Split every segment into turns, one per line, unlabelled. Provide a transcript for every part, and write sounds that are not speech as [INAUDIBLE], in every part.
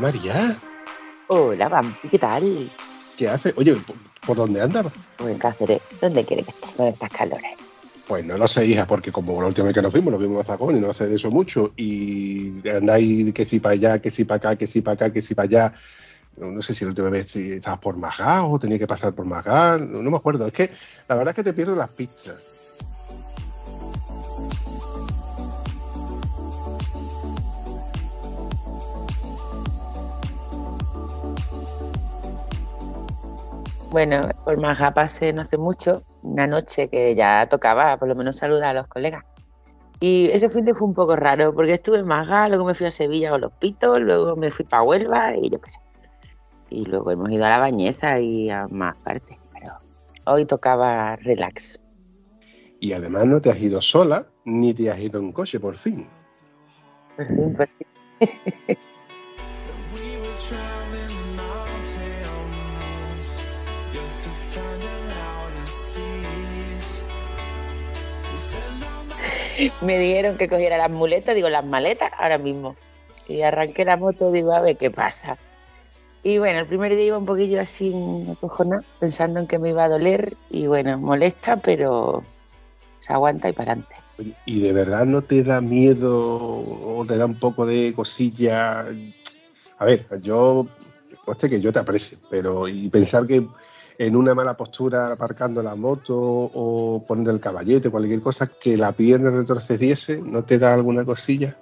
María,
Hola, Vampi, ¿qué tal?
¿qué haces? Oye, ¿por- ¿por dónde andas?
Pues en Cáceres, ¿dónde quieres que estés con estas calores?
Pues no lo sé, hija, porque como la última vez que nos vimos, nos vimos a Zagón y no hace de eso mucho, y andáis que si para allá, que si para acá, que si para acá, que si para allá. No, no sé si la última vez estabas por Magá o tenía que pasar por Magá, no, no me acuerdo. Es que la verdad es que te pierdo las pistas.
Bueno, por Maja pasé no hace mucho, una noche que ya tocaba por lo menos saludar a los colegas. Y ese fin de fue un poco raro, porque estuve en Maga, luego me fui a Sevilla con los pitos, luego me fui para Huelva y yo qué sé. Y luego hemos ido a la Bañeza y a más partes, pero hoy tocaba relax.
Y además no te has ido sola, ni te has ido en coche, por fin.
Por fin, por fin. [LAUGHS] Me dijeron que cogiera las muletas, digo, las maletas ahora mismo. Y arranqué la moto, digo, a ver qué pasa. Y bueno, el primer día iba un poquillo así acojonada, pensando en que me iba a doler. Y bueno, molesta, pero se aguanta y para adelante.
¿y de verdad no te da miedo o te da un poco de cosilla? A ver, yo, conste que yo te aprecio, pero y pensar que en una mala postura aparcando la moto o poner el caballete, cualquier cosa, que la pierna retrocediese, ¿no te da alguna cosilla?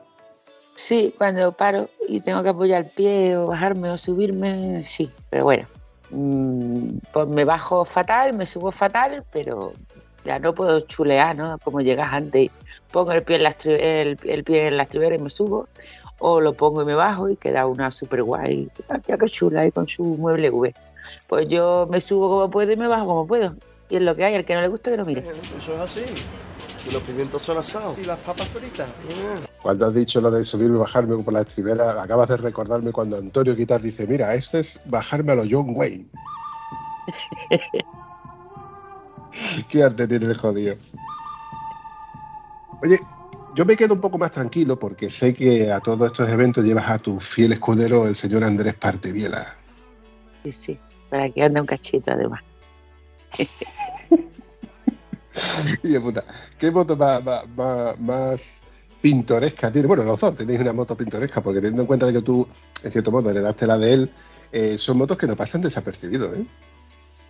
Sí, cuando paro y tengo que apoyar el pie o bajarme o subirme, sí. Pero bueno, mm, pues me bajo fatal, me subo fatal, pero ya no puedo chulear, ¿no? Como llegas antes, pongo el pie en la, el, el pie y me subo, o lo pongo y me bajo y queda una super guay, ya que chula ahí con su mueble V. Pues yo me subo como puedo y me bajo como puedo. Y es lo que hay, el que no le gusta que no mire.
Eso es así. Que los pimientos son asados.
Y las papas fritas.
Cuando has dicho lo de subirme y bajarme por la estribera, acabas de recordarme cuando Antonio Guitar dice, mira, esto es bajarme a lo John Wayne. [LAUGHS] Qué arte tiene el jodido. Oye, yo me quedo un poco más tranquilo porque sé que a todos estos eventos llevas a tu fiel escudero, el señor Andrés Parteviela.
Sí, sí, para que ande un cachito además. [LAUGHS]
Y de puta, ¿qué moto más, más- más- más pintoresca tiene? Bueno, los dos tenéis una moto pintoresca, porque teniendo en cuenta de que tú, en cierto modo, heredaste la de él, eh, son motos que no pasan desapercibidos, ¿eh?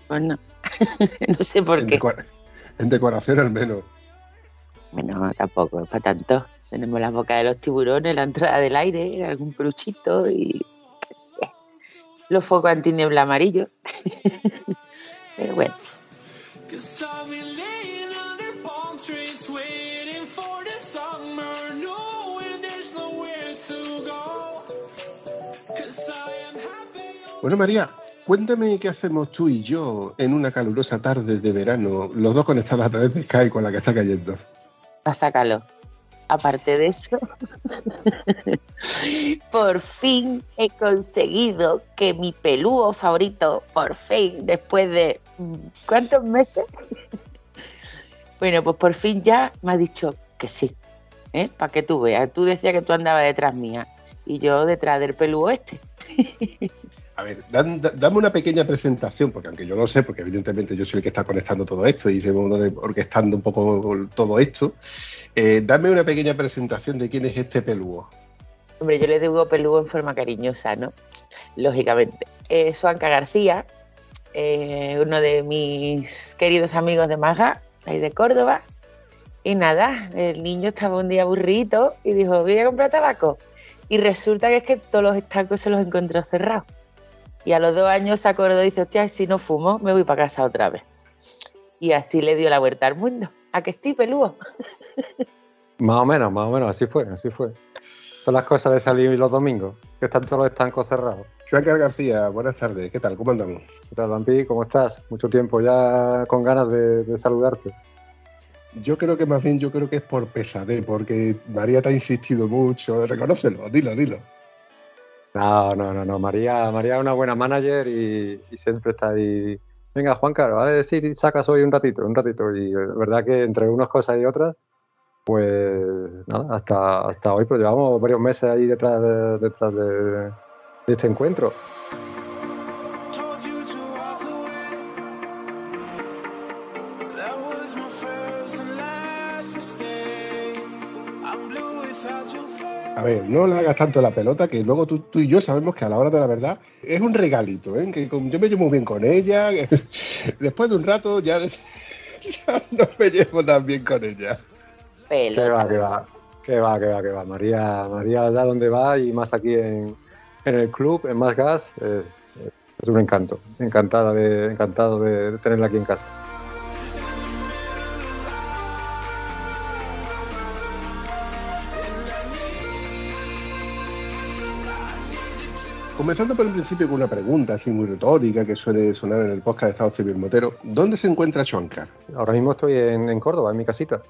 Pues no, [LAUGHS] no sé por
En,
qué.
en decoración al menos.
Bueno, tampoco es para tanto. Tenemos la boca de los tiburones, la entrada del aire, algún peluchito y los focos antiniebla amarillos. [LAUGHS] Pero bueno.
Bueno, María, cuéntame qué hacemos tú y yo en una calurosa tarde de verano, los dos conectados a través de Skype con la que está cayendo.
pasa calor. Aparte de eso, [LAUGHS] por fin he conseguido que mi pelúo favorito, por fin, después de mm, ¿cuántos meses? [LAUGHS] bueno, pues por fin ya me ha dicho que sí, ¿eh? Para que tú veas. Tú decías que tú andabas detrás mía y yo detrás del pelúo este. [LAUGHS]
A ver, dame una pequeña presentación, porque aunque yo lo sé, porque evidentemente yo soy el que está conectando todo esto y llevo orquestando un poco todo esto, eh, dame una pequeña presentación de quién es este pelúo.
Hombre, yo le digo peludo en forma cariñosa, ¿no? Lógicamente. Eh, Suanca García, eh, uno de mis queridos amigos de Maga, ahí de Córdoba. Y nada, el niño estaba un día aburrido y dijo, voy a comprar tabaco. Y resulta que es que todos los estancos se los encontró cerrados. Y a los dos años se acordó y dice, hostia, si no fumo, me voy para casa otra vez. Y así le dio la vuelta al mundo. ¿A que estoy peludo?
Más o menos, más o menos, así fue, así fue. Son las cosas de salir los domingos, que están todos los estancos cerrados.
Joaquín García, buenas tardes. ¿Qué tal? ¿Cómo andamos?
¿Qué tal, Vampi? ¿Cómo estás? Mucho tiempo ya con ganas de, de saludarte.
Yo creo que más bien yo creo que es por pesadez, porque María te ha insistido mucho. Reconócelo, dilo, dilo.
No, no, no, no. María, María es una buena manager y, y siempre está ahí. Venga, Juan Carlos, ¿vale? Sí, sacas hoy un ratito, un ratito. Y la verdad que entre unas cosas y otras, pues nada, hasta, hasta hoy, pues llevamos varios meses ahí detrás de, detrás de, de este encuentro.
A ver, no le hagas tanto la pelota, que luego tú, tú y yo sabemos que a la hora de la verdad es un regalito, ¿eh? que con- yo me llevo muy bien con ella. [LAUGHS] Después de un rato ya, [LAUGHS] ya no me llevo tan bien con ella.
Que
Pelota.
va, que va, que va, que va, que va. María, María allá donde va y más aquí en, en el club, en Más Gas, eh, es un encanto. Encantada de, encantado de, tenerla aquí en casa.
Comenzando por un principio con una pregunta así muy retórica que suele sonar en el podcast de Estado Civil Motero. ¿Dónde se encuentra Choncar?
Ahora mismo estoy en, en Córdoba, en mi casita.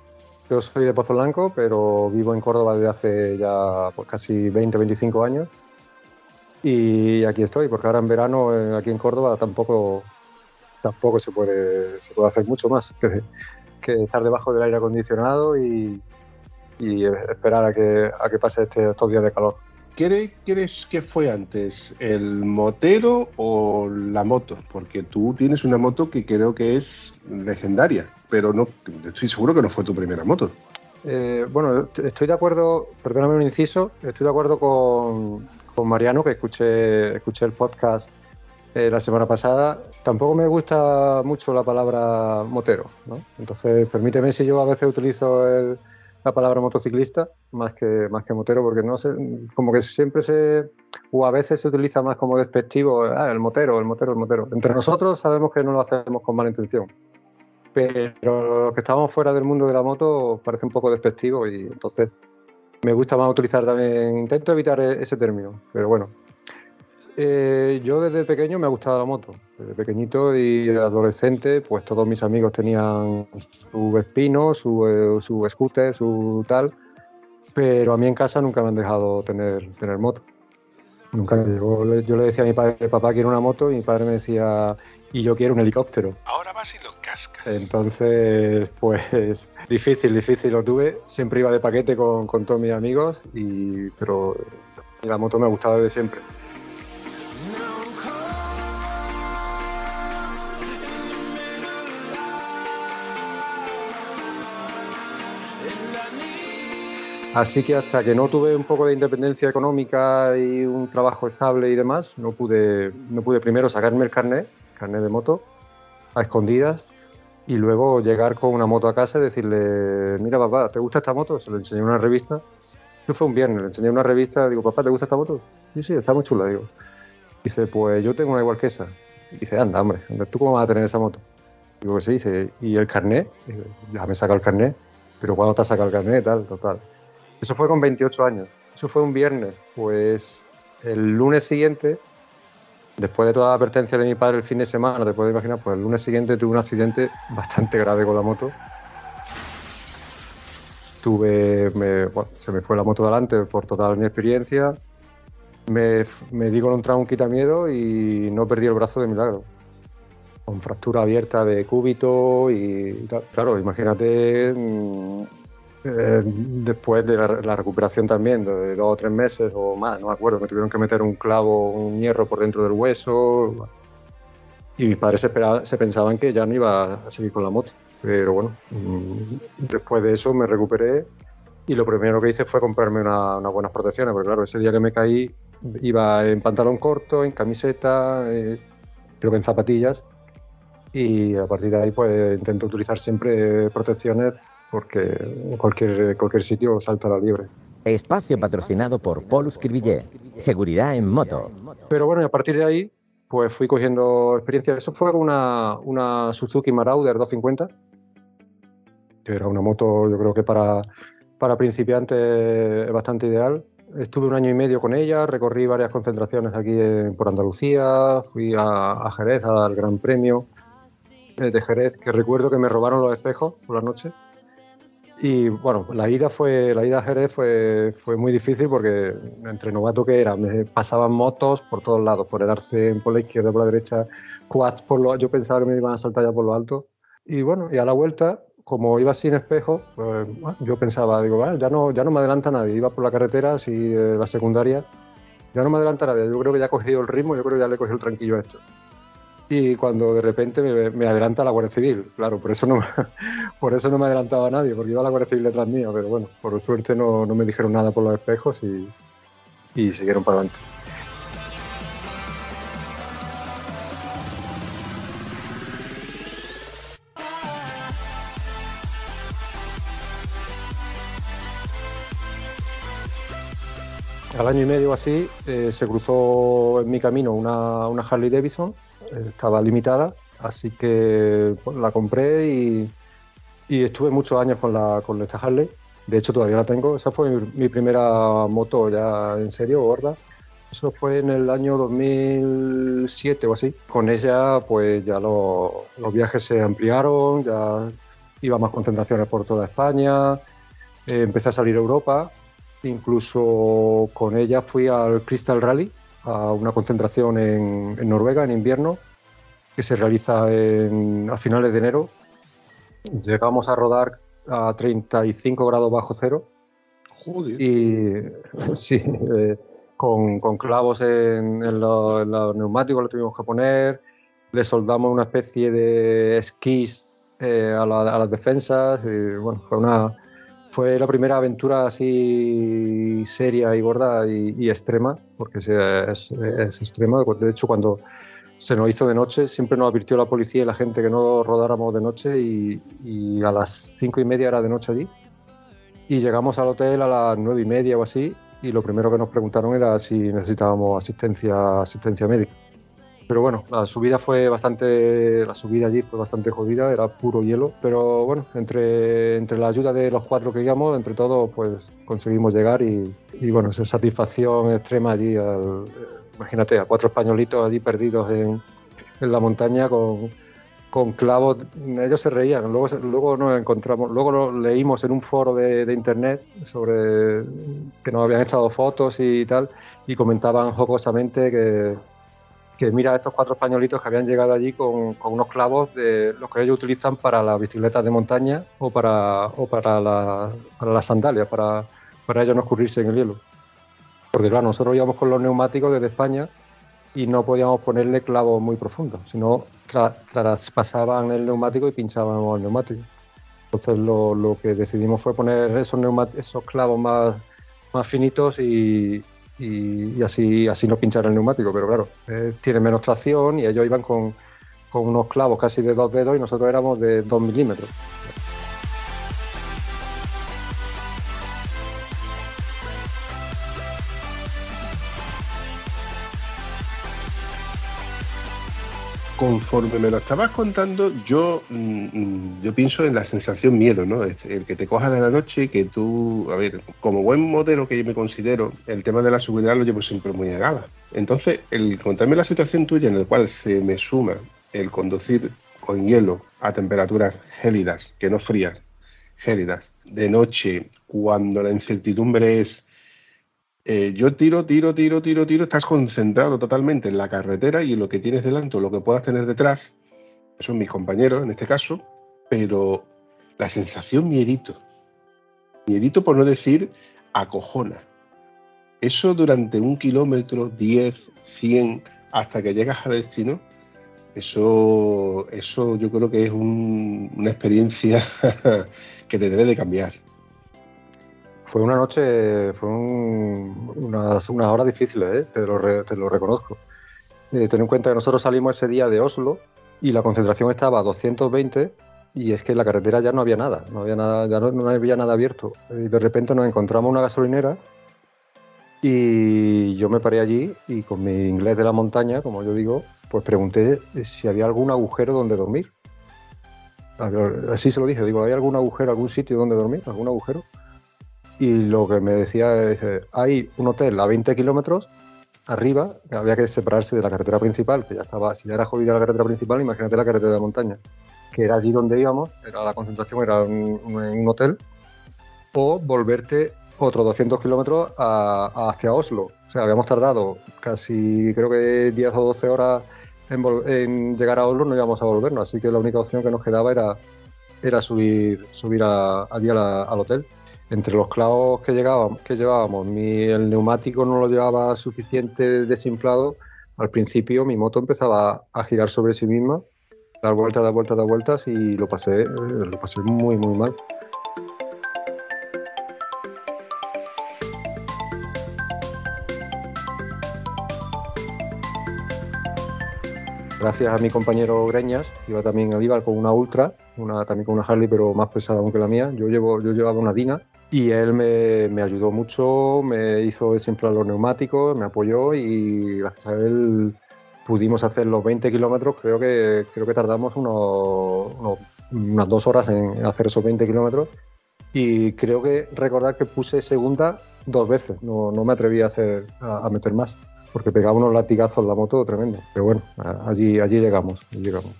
Yo soy de Pozo Blanco, pero vivo en Córdoba desde hace ya pues, casi 20, 25 años. Y aquí estoy, porque ahora en verano eh, aquí en Córdoba tampoco, tampoco se puede, se puede hacer mucho más que, estar debajo del aire acondicionado y, esperar a que, a que pase este, estos días de calor.
¿Qué crees que fue antes, el motero o la moto? Porque tú tienes una moto que creo que es legendaria, pero no estoy seguro que no fue tu primera moto.
Eh, bueno, estoy de acuerdo, perdóname un inciso, estoy de acuerdo con, con Mariano, que escuché, escuché el podcast eh, la semana pasada. Tampoco me gusta mucho la palabra motero, ¿no? Entonces, permíteme si yo a veces utilizo el- la palabra motociclista más que, más que motero, porque no sé, como que siempre se, o a veces se utiliza más como despectivo, ah, el motero, el motero, el motero. Entre nosotros sabemos que no lo hacemos con mala intención pero los que estamos fuera del mundo de la moto parece un poco despectivo y entonces me gusta más utilizar también, intento evitar e- ese término, pero bueno. Eh, yo desde pequeño me ha gustado la moto, desde pequeñito y adolescente, pues todos mis amigos tenían su Vespino, su, eh, su scooter, su tal, pero a mí en casa nunca me han dejado tener, tener moto. Nunca, yo, le- yo le decía a mi padre, papá quiero una moto, y mi padre me decía, y yo quiero un helicóptero.
Ahora vas y lo cascas.
Entonces, pues [LAUGHS] difícil, difícil lo tuve. Siempre iba de paquete con, con todos mis amigos, y, pero la moto me ha gustado desde siempre. Así que hasta que no tuve un poco de independencia económica y un trabajo estable y demás, no pude, no pude primero sacarme el carnet, carnet de moto, a escondidas, y luego llegar con una moto a casa y decirle, mira papá, ¿te gusta esta moto? Se le enseñé una revista. Eso fue un viernes, le enseñé una revista, digo, papá, ¿te gusta esta moto? Sí, sí, está muy chula, digo. Dice, pues yo tengo una igual que esa. Dice, anda, hombre, ¿tú cómo vas a tener esa moto? Digo, sí, dice, ¿y el carnet? Ya me he sacado el carnet, pero ¿cuándo te has sacado el carnet? Tal, total. Eso fue con 28 años. Eso fue un viernes. Pues el lunes siguiente, después de toda la advertencia de mi padre el fin de semana, te puedes imaginar, pues el lunes siguiente tuve un accidente bastante grave con la moto. Tuve, se me fue la moto delante por total inexperiencia. Me, me di con un trauma quitamiedo y no perdí el brazo de milagro. Con fractura abierta de cúbito y. Claro, imagínate mm, eh, después de la, la recuperación también, de dos o tres meses o más, no me acuerdo, me tuvieron que meter un clavo, un hierro por dentro del hueso. Y mis padres se, se pensaban que ya no iba a seguir con la moto. Pero bueno, mm, después de eso me recuperé y lo primero que hice fue comprarme una- unas buenas protecciones, porque claro, ese día que me caí iba en pantalón corto, en camiseta, eh, creo que en zapatillas. Y a partir de ahí pues intento utilizar siempre protecciones porque en cualquier, cualquier sitio salta la liebre.
Espacio patrocinado por Polus Cribillé. Seguridad en moto.
Pero bueno, y a partir de ahí, pues fui cogiendo experiencia. Eso fue una, una Suzuki Marauder 250, que era una moto, yo creo que para, para principiantes es bastante ideal. Estuve un año y medio con ella, recorrí varias concentraciones aquí en- por Andalucía, fui a, a Jerez al Gran Premio eh, de Jerez, que recuerdo que me robaron los espejos por la noche. Y bueno, la ida fue la ida a Jerez fue, fue muy difícil porque entre novato que era, me pasaban motos por todos lados, por el arcén, por la izquierda, por la derecha, quads por lo yo pensaba que me iban a saltar ya por lo alto. Y bueno, y a la vuelta, como iba sin espejo, pues, bueno, yo pensaba, digo, "Vale, ya no, ya no me adelanta nadie. Iba por la carretera, así eh, la secundaria, ya no me adelanta nadie. Yo creo que ya he cogido el ritmo, yo creo que ya le he cogido el tranquillo a esto. Y cuando de repente me, me adelanta la Guardia Civil, claro, por eso no, [LAUGHS] por eso no me adelantaba nadie, porque iba la Guardia Civil detrás mía, pero bueno, por suerte no, no me dijeron nada por los espejos y, siguieron para adelante. Al año y medio así eh, se cruzó en mi camino una, Harley Davidson, estaba limitada, así que pues, la compré y, estuve muchos años con, la, con esta Harley. De hecho, todavía la tengo. Esa fue mi, primera moto ya en serio, gorda. Eso fue en el año 2007 o así. Con ella, pues ya lo- los viajes se ampliaron, ya iba más concentraciones por toda España, eh, empecé a salir a Europa, incluso con ella fui al Crystal Rally, a una concentración en, en Noruega en invierno, que se realiza en- a finales de enero. Llegamos a rodar a 35 grados bajo cero
Joder.
y sí, eh, con, con clavos en, en los, en los neumáticos lo tuvimos que poner, le soldamos una especie de esquís eh, a, la- a las defensas, y bueno, fue una fue la primera aventura así seria y gorda y, extrema, porque sí, es, es extrema. De hecho, cuando se nos hizo de noche, siempre nos advirtió la policía y la gente que no rodáramos de noche y, y a las cinco y media era de noche allí. Y llegamos al hotel a las nueve y media o así y lo primero que nos preguntaron era si necesitábamos asistencia, asistencia médica. Pero bueno, la subida fue bastante, la subida allí fue bastante jodida, era puro hielo, pero bueno, entre, entre la ayuda de los cuatro que íbamos, entre todos, pues conseguimos llegar y, y bueno, esa satisfacción extrema allí, al- imagínate, a cuatro españolitos allí perdidos en, en la montaña con, con clavos, ellos se reían, luego, luego nos encontramos, luego lo leímos en un foro de, de internet sobre que nos habían echado fotos y tal, y comentaban jocosamente que, que mira estos cuatro españolitos que habían llegado allí con, unos clavos de los que ellos utilizan para las bicicletas de montaña o para, o para, la- para las sandalias, para, para ellos no escurrirse en el hielo. Porque claro, nosotros íbamos con los neumáticos desde España y no podíamos ponerle clavos muy profundos, sino tra- traspasaban el neumático y pinchábamos el neumático. Entonces lo, lo que decidimos fue poner esos, esos clavos más, más finitos y, y- así, así no pinchar el neumático. Pero claro, eh, tiene menos tracción y ellos iban con, con unos clavos casi de dos dedos y nosotros éramos de dos milímetros.
Conforme me lo estabas contando, yo, mm, mm, yo pienso en la sensación miedo, ¿no? El que te cojas de la noche y que tú, a ver, como buen modelo que yo me considero, el tema de la seguridad lo llevo siempre muy a. Entonces, el contarme la situación tuya en la cual se me suma el conducir con hielo a temperaturas gélidas, que no frías, gélidas, de noche, cuando la incertidumbre es eh, yo tiro, tiro, tiro, tiro, tiro, estás concentrado totalmente en la carretera y en lo que tienes delante o lo que puedas tener detrás, que son mis compañeros en este caso, pero la sensación miedito, miedito por no decir acojona. Eso durante un kilómetro, 10, 100, hasta que llegas a destino, eso, eso yo creo que es un- una experiencia [LAUGHS] que te debe de cambiar.
Fue una noche, fue un- unas, unas horas difíciles, ¿eh? te, lo reconozco. Eh, ten en cuenta que nosotros salimos ese día de Oslo y la concentración estaba a 220 y es que en la carretera ya no había nada, no había nada, ya no, había nada abierto. Y de repente nos encontramos una gasolinera y yo me paré allí y con mi inglés de la montaña, como yo digo, pues pregunté si había algún agujero donde dormir. Así se lo dije, digo, ¿hay algún agujero, algún sitio donde dormir? ¿Algún agujero? Y lo que me decía es, hay un hotel a 20 kilómetros arriba, que había que separarse de la carretera principal, que ya estaba, si ya era jodida la carretera principal, imagínate la carretera de montaña, que era allí donde íbamos, era la concentración, era un, un- hotel, o volverte otros 200 kilómetros hacia Oslo. O sea, habíamos tardado casi, creo que 10 o 12 horas en, llegar a Oslo, no íbamos a volvernos, así que la única opción que nos quedaba era, era subir, subir allí al hotel. Entre los clavos que, llevábamos, el neumático no lo llevaba suficiente desimplado, al principio mi moto empezaba a girar sobre sí misma, dar vueltas, dar vueltas, dar vueltas y lo pasé, eh, lo pasé muy, muy mal. Gracias a mi compañero Greñas, iba también iba con una Ultra, también con una Harley, pero más pesada aún que la mía. Yo, llevo, yo llevaba una Dina y él me, me ayudó mucho, me hizo desimplar los neumáticos, me apoyó y gracias a él pudimos hacer los 20 kilómetros. Creo que, creo que tardamos unas dos horas en hacer esos 20 kilómetros y creo que recordar que puse segunda dos veces, no, no me atreví a, hacer, a, a meter más porque pegaba unos latigazos la moto tremendo. Pero bueno, allí, allí llegamos, allí llegamos.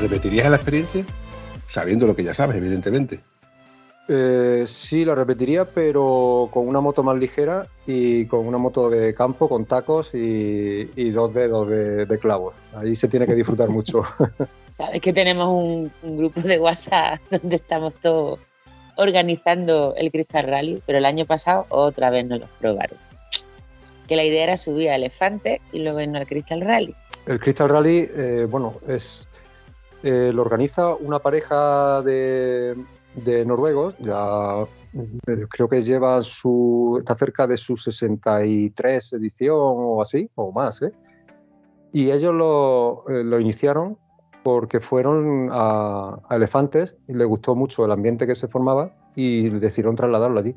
¿Repetirías la experiencia? Sabiendo lo que ya sabes, evidentemente.
Eh, sí, la repetiría, pero con una moto más ligera y con una moto de campo, con tacos y, y dos dedos de, de clavos. Ahí se tiene que disfrutar mucho. [LAUGHS]
Sabes que tenemos un, un grupo de WhatsApp [LAUGHS] donde estamos todos organizando el Crystal Rally, pero el año pasado otra vez nos lo probaron. Que la idea era subir a Elefante y luego irnos al Crystal Rally.
El Crystal Rally, eh, bueno, es eh, lo organiza una pareja de, de noruegos, ya eh, creo que lleva su, está cerca de su 63 edición o así, o más, ¿eh? Y ellos lo, lo iniciaron porque fueron a, a Elefantes y les gustó mucho el ambiente que se formaba y decidieron trasladarlo allí.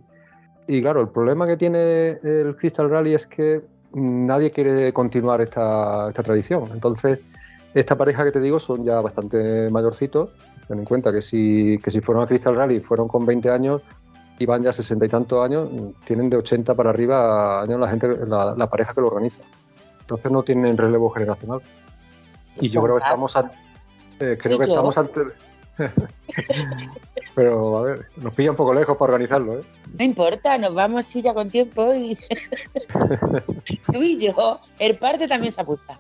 Y claro, el problema que tiene el Crystal Rally es que nadie quiere continuar esta, esta tradición. Entonces, esta pareja que te digo son ya bastante mayorcitos. Ten en cuenta que si, que si fueron a Crystal Rally fueron con 20 años y van ya 60 y tantos años, tienen de 80 para arriba años la, gente, la, la pareja que lo organiza. Entonces no tienen relevo generacional. Y yo creo que estamos eh, creo
¿Y
que
yo?
estamos ante [LAUGHS] Pero a ver, nos pilla un poco lejos para organizarlo, ¿eh?
No importa, nos vamos así ya con tiempo y [LAUGHS] [LAUGHS] tú y yo, el parte también se apunta.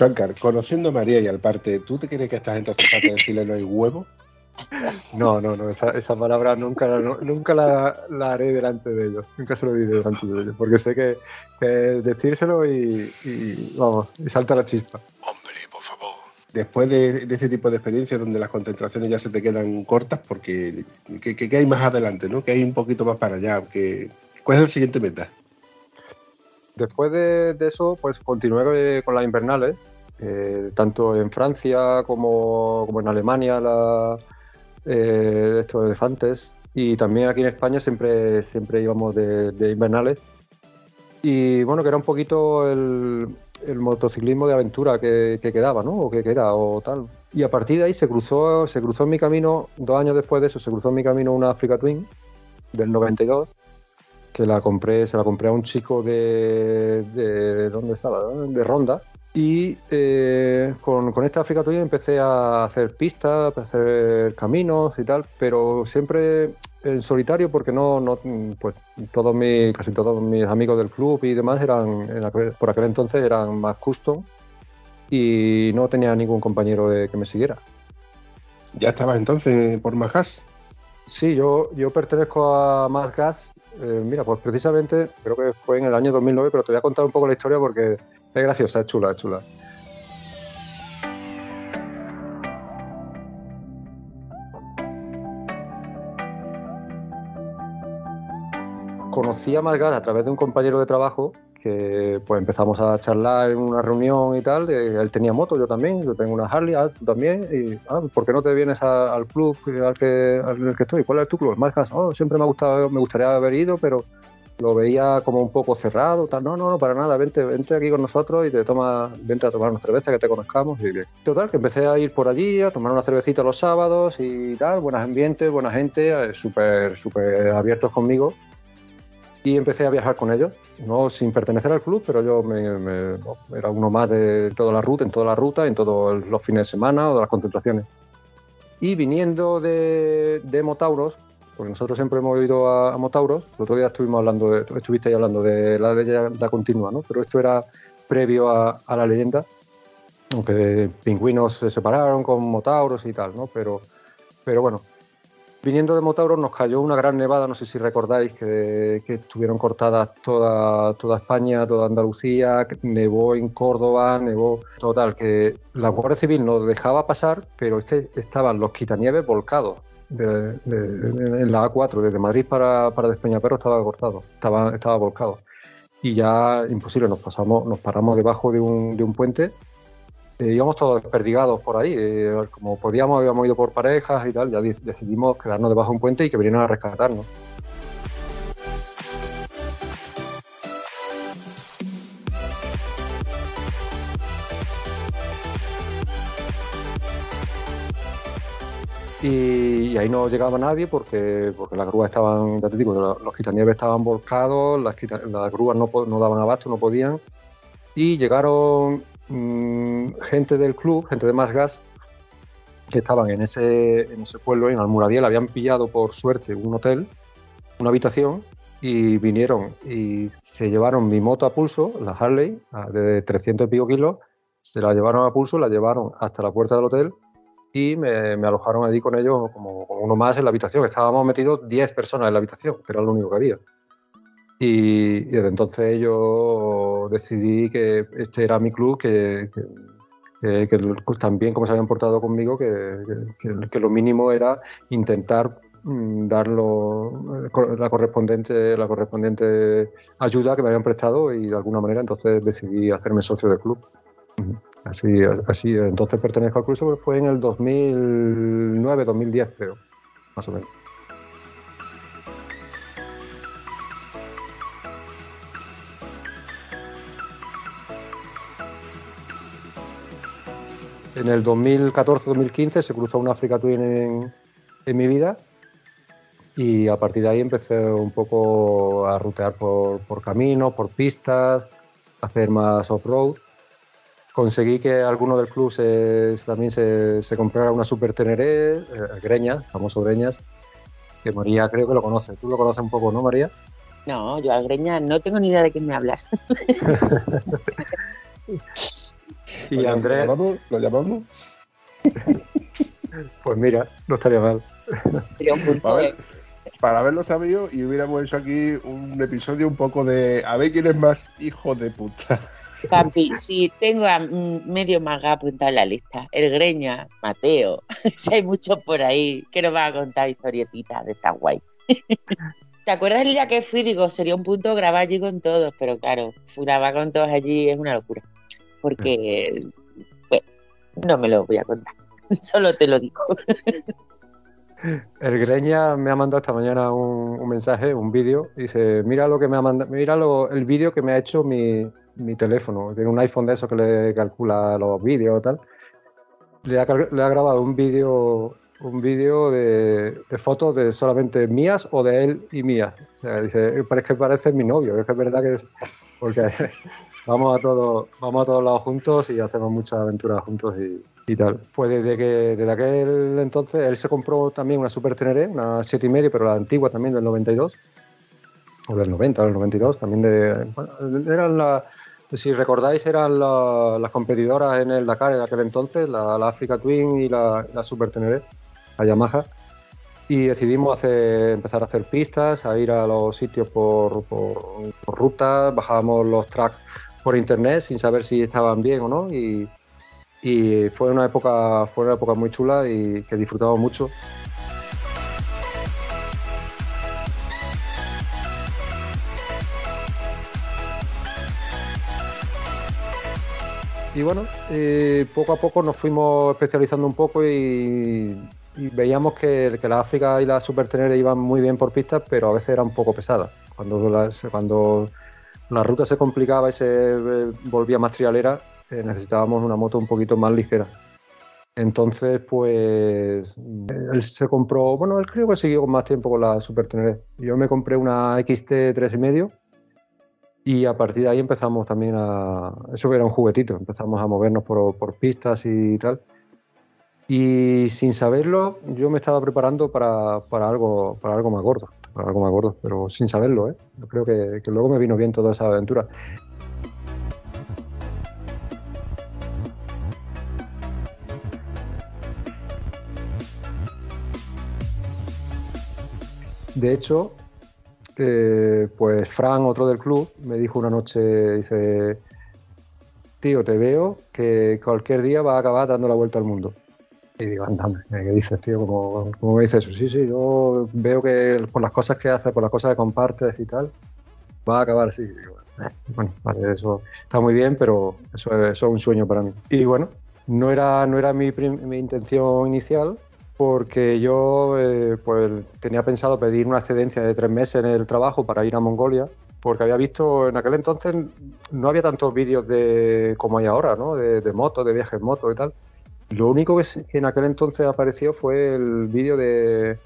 Shankar, conociendo a María y al parte, ¿tú te crees que esta gente hace falta decirle no hay huevo?
No, no, no, esa, esa palabra nunca, no- nunca la, la haré delante de ellos, nunca se lo diré delante de ellos, porque sé que, que decírselo y, y, vamos, y salta la chispa.
Después de, de este tipo de experiencias donde las concentraciones ya se te quedan cortas, porque ¿qué, qué- qué hay más adelante? ¿no? Que hay un poquito más para allá. Que, ¿Cuál es el siguiente meta?
Después de, de eso, pues continué con las invernales, eh, tanto en Francia como, como en Alemania, la, eh, estos elefantes, y también aquí en España siempre, siempre íbamos de, invernales. Y bueno, que era un poquito el, el motociclismo de aventura que, que quedaba, ¿no? O que queda, o tal. Y a partir de ahí se cruzó, se cruzó en mi camino, dos años después de eso, se cruzó en mi camino una Africa Twin del 92 que la compré, se la compré a un chico de, de ¿dónde estaba? De Ronda. Y eh, con, con esta Africa Twin empecé a hacer pistas, a hacer caminos y tal, pero siempre en solitario porque no, no pues todos mis, casi todos mis amigos del club y demás eran, en aquel- por aquel entonces eran más custom y no tenía ningún compañero de- que me siguiera.
¿Ya estabas entonces por Majas?
Sí, yo, yo pertenezco a Más Gas. Eh, mira, pues precisamente creo que fue en el año 2009, pero te voy a contar un poco la historia porque es graciosa, es chula, es chula. Conocí a Más Gas a través de un compañero de trabajo que pues empezamos a charlar en una reunión y tal. él tenía moto, yo también, yo tengo una Harley, ah, tú también. Y, ah, ¿por qué no te vienes al club al que, al que estoy? ¿Cuál es tu club? Más oh, siempre me ha gustado, me gustaría haber ido, pero lo veía como un poco cerrado, tal, no, no, no, para nada, vente, vente aquí con nosotros y te toma, vente a tomar una cerveza, que te conozcamos y bien. Total, que empecé a ir por allí, a tomar una cervecita los sábados y tal, buenos ambientes, buena gente, eh, súper, súper abiertos conmigo. Y empecé a viajar con ellos, no sin pertenecer al club, pero yo me, era uno más de toda la ruta, en toda la ruta, en todos los fines de semana o de las concentraciones. Y viniendo de, de Motauros, porque nosotros siempre hemos ido a, Motauros, el otro día estuvimos hablando, de, estuviste ahí hablando de la leyenda continua, ¿no? Pero esto era previo a, a la leyenda, aunque pingüinos se separaron con Motauros y tal, ¿no? Pero, pero bueno, viniendo de Motauros nos cayó una gran nevada, no sé si recordáis que, estuvieron cortadas toda, toda España, toda Andalucía, nevó en Córdoba, nevó total, que la Guardia Civil nos dejaba pasar, pero estaban los quitanieves volcados. de- en la A4, desde Madrid para, para Despeñaperro estaba cortado, estaba, estaba volcado. Y ya imposible, nos pasamos, nos paramos debajo de un, de un puente eh, íbamos todos desperdigados por ahí, eh, como podíamos, habíamos ido por parejas y tal, ya de- decidimos quedarnos debajo de un puente y que vinieran a rescatarnos. Y, ahí no llegaba nadie porque, porque las grúas estaban, los, los estaban volcados, las, las grúas no, no daban abasto, no podían. Y llegaron mm, gente del club, gente de Más Gas, que estaban en ese, en ese pueblo, en Almuradiel, habían pillado por suerte un hotel, una habitación, y vinieron y se llevaron mi moto a pulso, la Harley, de 300 y pico kilos, se la llevaron a pulso, la llevaron hasta la puerta del hotel y me, me alojaron allí con ellos como, como uno más en la habitación. Estábamos metidos 10 personas en la habitación, que era lo único que había. Y, desde entonces yo decidí que este era mi club, que, que, que- también como se habían portado conmigo, que, que- lo mínimo era intentar mm, dar la correspondiente la correspondiente ayuda que me habían prestado y de alguna manera entonces decidí hacerme socio del club. Así, así entonces pertenezco al club, fue en el 2009, 2010 creo, más o menos. En el 2014-2015 se cruzó una Africa Twin en, en mi vida y a partir de ahí empecé un poco a rutear por, por caminos, por pistas, a hacer más off-road. Conseguí que alguno del club se- también se, se comprara una Super Teneré, eh, Greñas, famoso Greñas, que María creo que lo conoce. Tú lo conoces un poco, ¿no, María?
No, yo al Greña no tengo ni idea de quién me hablas. [LAUGHS] [LAUGHS]
Y
¿Lo
Andrés,
llamamos? ¿Lo llamamos? [LAUGHS]
pues mira, no estaría mal.
Sería un punto, ¿eh?
para haberlo sabido y hubiéramos hecho aquí un episodio un poco de a ver quién es más hijo de puta.
Papi, sí, tengo a medio maga apuntado en la lista. El Greña, Mateo. [LAUGHS] si hay muchos por ahí que nos van a contar historietitas de esta guay. [LAUGHS] ¿Te acuerdas el día que fui? Digo, sería un punto grabar allí con todos, pero claro, grabar con todos allí es una locura. Porque, bueno, no me lo voy a contar. [LAUGHS] Solo te lo digo.
El Greña me ha mandado esta mañana un, un mensaje, un vídeo. Dice, mira lo que me ha mandado, mira lo- el vídeo que me ha hecho mi, mi teléfono. Tiene un iPhone de esos que le calcula los vídeos y tal. Le ha, le ha grabado un vídeo un vídeo de, fotos de solamente mías o de él y mías. O sea, dice, parece que parece mi novio, es que es verdad que es porque [LAUGHS] vamos a todos, vamos a todos lados juntos y hacemos muchas aventuras juntos y, tal. Pues desde que desde aquel entonces él se compró también una Super Teneré, una 7 y medio, pero la antigua también del 92 o del 90 o del 92, también de bueno, eran la si recordáis eran la- las competidoras en el Dakar en aquel entonces, la, la Africa Twin y la, la Super Teneré, la Yamaha y decidimos hacer, empezar a hacer pistas, a ir a los sitios por, por, rutas, bajábamos los tracks por internet sin saber si estaban bien o no y, fue una época fue una época muy chula y que disfrutamos mucho. Y bueno, eh, poco a poco nos fuimos especializando un poco y veíamos que, la África y la Super Tenere iban muy bien por pistas, pero a veces eran un poco pesadas. Cuando la, cuando la ruta se complicaba y se eh, volvía más trialera, eh, necesitábamos una moto un poquito más ligera. Entonces, pues él se compró, bueno, él creo que siguió más tiempo con la Super Tenere. Yo me compré una XT 3,5 y a partir de ahí empezamos también a. Eso era un juguetito, empezamos a movernos por, por pistas y tal. Y sin saberlo, yo me estaba preparando para, para algo, para algo más gordo, para algo más gordo, pero sin saberlo, ¿eh? Yo creo que, que luego me vino bien toda esa aventura. De hecho, eh, pues Fran, otro del club, me dijo una noche, dice, tío, te veo que cualquier día va a acabar dando la vuelta al mundo. Y digo, andame, ¿qué dices, tío? ¿Cómo, cómo me dices eso? Sí, sí, yo veo que por las cosas que haces, por las cosas que compartes y tal, va a acabar así. "Eh, bueno, vale, eso está muy bien, pero eso es, eso es un sueño para mí. Y bueno, no era, no era mi, mi intención inicial, porque yo eh, pues, tenía pensado pedir una excedencia de tres meses en el trabajo para ir a Mongolia, porque había visto en aquel entonces no había tantos vídeos de como hay ahora, ¿no? De, de moto, de viajes en moto y tal. Lo único que, en aquel entonces apareció fue el vídeo de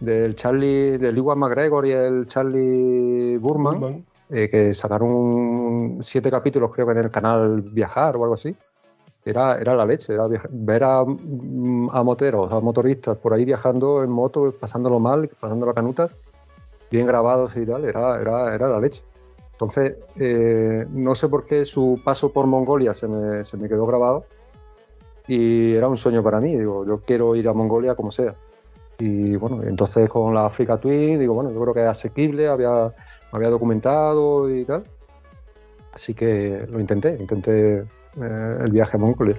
del Charlie, del Iwan McGregor y el Charlie Burman,
Burman.
eh, que sacaron siete capítulos creo que en el canal Viajar o algo así. Era, era la leche, era ver a, mm, a moteros, a motoristas por ahí viajando en moto, pasándolo mal, pasándolo a canutas, bien grabados y tal, era, era, era la leche. Entonces, eh, no sé por qué su paso por Mongolia se me, se me quedó grabado y era un sueño para mí. Digo, yo quiero ir a Mongolia como sea. Y bueno, entonces con la Africa Twin, digo, bueno, yo creo que es asequible, había, había documentado y tal. Así que lo intenté, intenté eh, el viaje a Mongolia.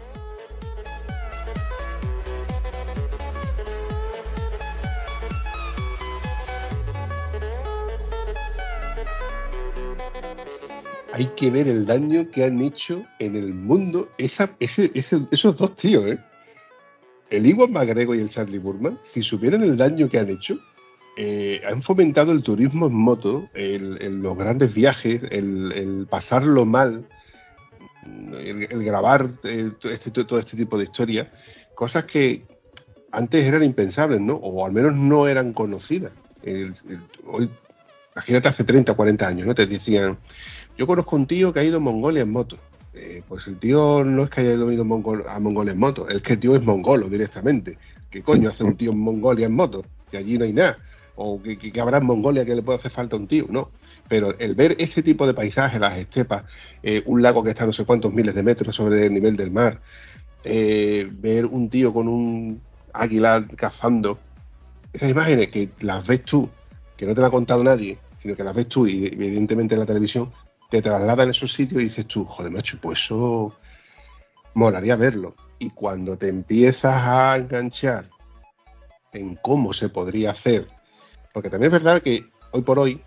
Hay que ver el daño que han hecho en el mundo esos dos tíos, ¿eh? El Iwan McGregor y el Charlie Burman, si supieran el daño que han hecho, eh, han fomentado el turismo en moto, los grandes viajes, el, el pasarlo mal, el, grabar eh, este, todo este tipo de historias, cosas que antes eran impensables, ¿no? O al menos no eran conocidas. Hoy, imagínate hace 30 o 40 años, ¿no? Te decían, yo conozco un tío que ha ido a Mongolia en moto. Eh, pues el tío no es que haya ido Mongol- a Mongolia en moto, es que el tío es mongolo directamente. ¿Qué coño hace un tío en Mongolia en moto? Que allí no hay nada. O que, que- habrá en Mongolia que le puede hacer falta a un tío. No. Pero el ver este tipo de paisajes, las estepas, eh, un lago que está a no sé cuántos miles de metros sobre el nivel del mar, eh, ver un tío con un águila cazando, esas imágenes que las ves tú, que no te la ha contado nadie, sino que las ves tú y evidentemente en la televisión, te trasladan a esos sitios y dices tú, joder, macho, pues eso molaría verlo. Y cuando te empiezas a enganchar en cómo se podría hacer, porque también es verdad que hoy por hoy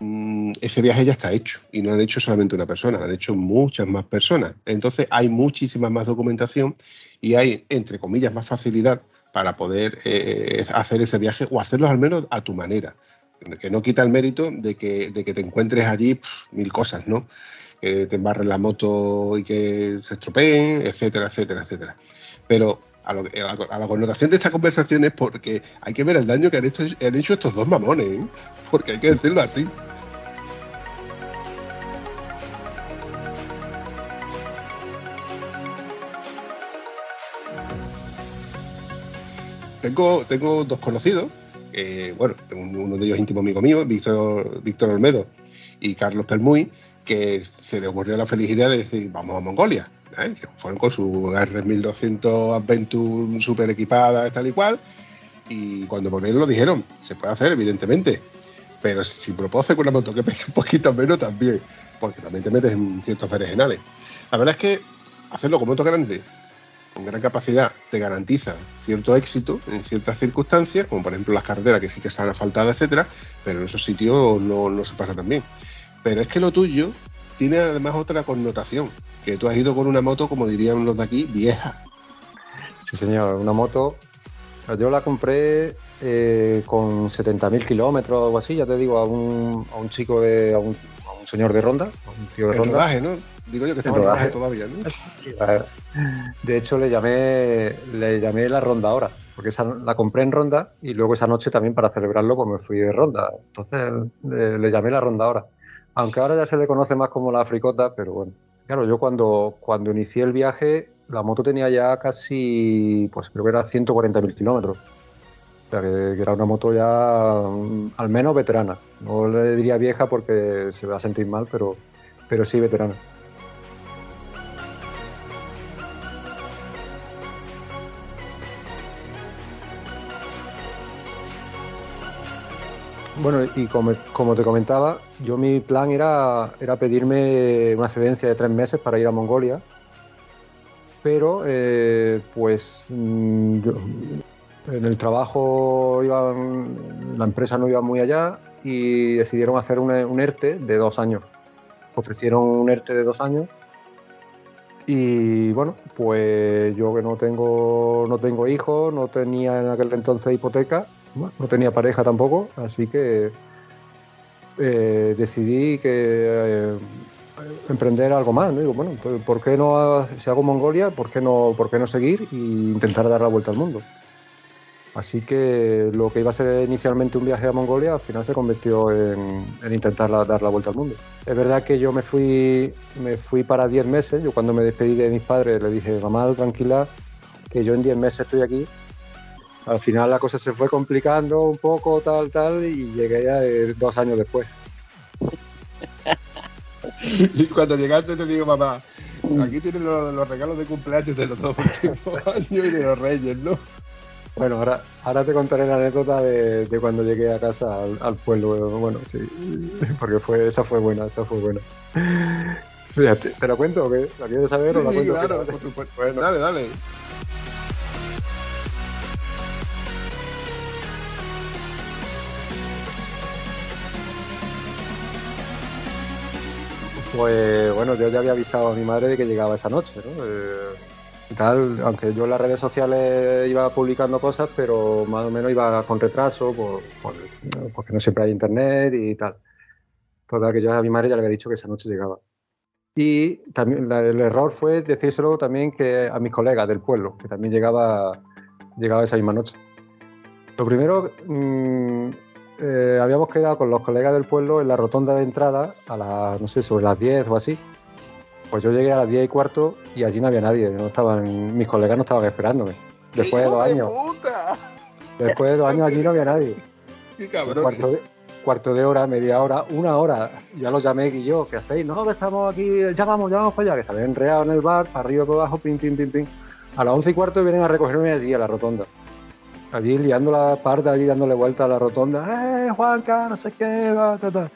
mm, ese viaje ya está hecho y no lo han hecho solamente una persona, lo han hecho muchas más personas. Entonces hay muchísima más documentación y hay, entre comillas, más facilidad para poder eh, hacer ese viaje o hacerlo al menos a tu manera. Que no quita el mérito de que, de que te encuentres allí mil cosas, ¿no? Que te embarren la moto y que se estropeen, etcétera, etcétera, etcétera. Pero a la connotación de esta conversación es porque hay que ver el daño que han hecho, han hecho estos dos mamones, ¿eh? Porque hay que decirlo así. Tengo, tengo dos conocidos, eh, bueno, uno de ellos íntimo amigo mío, Víctor, Víctor Olmedo y Carlos Permuy, que se le ocurrió la felicidad de decir, vamos a Mongolia. ¿eh? Fueron con su R1200 Adventure super equipada, tal y cual. Y cuando por lo dijeron, se puede hacer, evidentemente. Pero si lo puedo hacer con una moto que pese un poquito menos también, porque también te metes en ciertos berenjenales. La verdad es que hacerlo con moto grande, con gran capacidad, te garantiza cierto éxito en ciertas circunstancias, como por ejemplo las carreteras que sí que están asfaltadas, etcétera, pero en esos sitios no, no se pasa tan bien. Pero es que lo tuyo tiene además otra connotación, que tú has ido con una moto, como dirían los de aquí, vieja.
Sí, señor, una moto Yo la compré eh, con 70.000 kilómetros o algo así, ya te digo, a un, a un chico de. A un, a un señor de ronda, a un tío de
El
ronda.
rodaje, ¿no? Digo yo que estaba en
rodaje.
todavía, ¿no?
De hecho, le llamé, le llamé la ronda ahora, porque esa, la compré en ronda y luego esa noche también para celebrarlo pues me fui de ronda. Entonces le, le llamé la ronda ahora. Aunque ahora ya se le conoce más como la africota, pero bueno. Claro, yo cuando, cuando inicié el viaje, la moto tenía ya casi, pues creo que era 140.000 kilómetros. O sea, que, que era una moto ya mm, al menos veterana. No le diría vieja porque se va a sentir mal, pero, pero sí veterana. Bueno, y como, te comentaba, yo mi plan era, era pedirme una excedencia de tres meses para ir a Mongolia, pero eh, pues mm, en el trabajo iban, la empresa no iba muy allá y decidieron hacer un, un ERTE de dos años. Ofrecieron un ERTE de dos años y bueno, pues yo que no tengo, no tengo hijos, no tenía en aquel entonces hipoteca, no tenía pareja tampoco, así que eh, decidí que eh, emprender algo más. Digo, bueno, ¿por qué no, si hago Mongolia, ¿por qué no, por qué no seguir e intentar dar la vuelta al mundo? Así que lo que iba a ser inicialmente un viaje a Mongolia, al final se convirtió en, en intentar dar la vuelta al mundo. Es verdad que yo me fui, me fui para 10 meses. Yo cuando me despedí de mis padres le dije, mamá, tranquila, que yo en 10 meses estoy aquí. Al final la cosa se fue complicando un poco, tal, tal, y llegué ya eh, dos años después. [LAUGHS]
Y cuando llegaste te digo, mamá, aquí tienes los, los regalos de cumpleaños de los dos últimos [LAUGHS] años y de los reyes, ¿no?
Bueno, ahora, ahora te contaré la anécdota de, de cuando llegué a casa al, al pueblo. Bueno, sí, [LAUGHS] porque fue, esa fue buena, esa fue buena. Mira, ¿Te, cuento o qué? ¿La quieres saber o la cuento?
claro, por supuesto. Dale, dale.
Pues bueno, yo ya había avisado a mi madre de que llegaba esa noche, ¿no? Eh, y tal, aunque yo en las redes sociales iba publicando cosas, pero más o menos iba con retraso, por, por- porque no siempre hay internet y tal. Total, que yo a mi madre ya le había dicho que esa noche llegaba. Y también la- el error fue decírselo también que a mis colegas del pueblo, que también llegaba, llegaba esa misma noche. Lo primero, mm, eh, habíamos quedado con los colegas del pueblo en la rotonda de entrada a las, no sé, sobre las 10 o así. Pues yo llegué a las 10 y cuarto y allí no había nadie, no estaban, mis colegas no estaban esperándome. Después de
¡Hijo
dos años,
puta!
después de dos años allí no había nadie. [LAUGHS]
¡Qué
Un
cabrón!
cuarto de, cuarto de hora, media hora, una hora. Ya los llamé y yo, ¿qué hacéis? No, que estamos aquí, ya vamos, ya vamos para allá, que se habían en el bar, para arriba, para abajo, pim, pim, pim, pim. A las once y cuarto vienen a recogerme allí a la rotonda. Allí liando la parda, allí dándole vuelta a la rotonda. ¡Eh, Juanca! No sé qué, va, ta.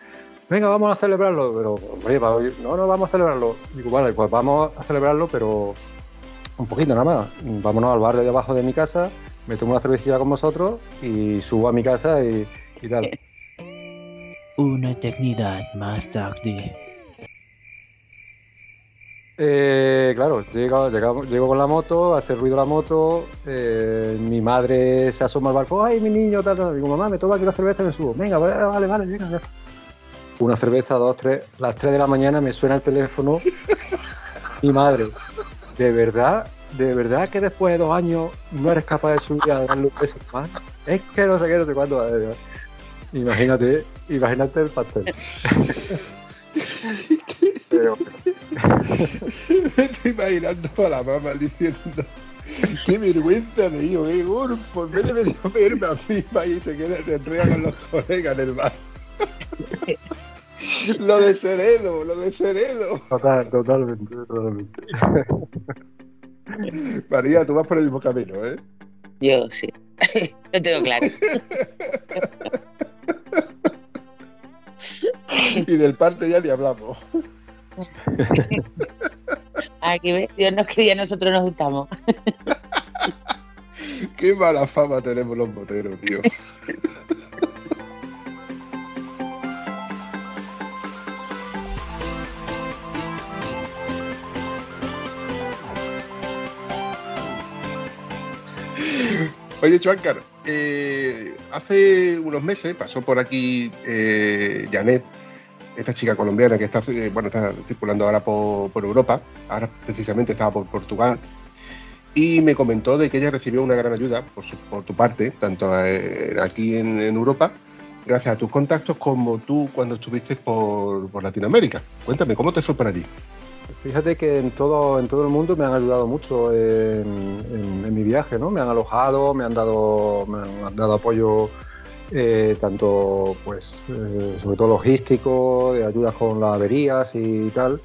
Venga, vamos a celebrarlo. Pero, hombre, no, no, vamos a celebrarlo. Digo, vale, pues vamos a celebrarlo, pero un poquito nada más. Vámonos al bar de abajo de mi casa, me tomo una cervecilla con vosotros y subo a mi casa y, y tal. [LAUGHS]
Una eternidad más tarde.
Eh, claro, llego, llego, llego con la moto, hace ruido la moto, eh, mi madre se asoma al barco, ¡ay, mi niño! Tal, tal. Digo, mamá, me tomo aquí una cerveza y me subo. Venga, vale, vale, vale, venga, ya. Una cerveza, dos, tres, las tres de la mañana me suena el teléfono. [LAUGHS] mi madre, ¿de verdad? ¿De verdad que después de dos años no eres capaz de subir a darle un beso más? Es que no sé qué, no sé cuándo. Imagínate, imagínate el pastel. [LAUGHS] Pero, [LAUGHS]
Me estoy imaginando a la mamá diciendo qué vergüenza de hijo, qué golfo. En vez de venir a verme a mí, va y se queda, se entrega con los colegas en el bar. [LAUGHS] lo de Seredo, lo de Seredo.
Total, totalmente, totalmente. [LAUGHS]
María, tú vas por el mismo camino, ¿eh?
Yo sí. Lo tengo claro.
Y del parte ya ni hablamos.
Aquí ves, Dios nos quería, nosotros nos gustamos. [LAUGHS]
Qué mala fama tenemos los moteros, tío. Oye, Chuancar, eh, hace unos meses pasó por aquí eh, Janet, esta chica colombiana que está, eh, bueno, está circulando ahora por, Europa, ahora precisamente estaba por Portugal, y me comentó de que ella recibió una gran ayuda por, tu parte, tanto eh, aquí en, Europa, gracias a tus contactos, como tú cuando estuviste por, por Latinoamérica. Cuéntame, ¿cómo te fue por allí?
Fíjate que en todo, en todo el mundo me han ayudado mucho en- en mi viaje, ¿no? Me han alojado, me han dado, me han dado apoyo eh, tanto, pues, eh, sobre todo logístico, de ayudas con las averías y tal,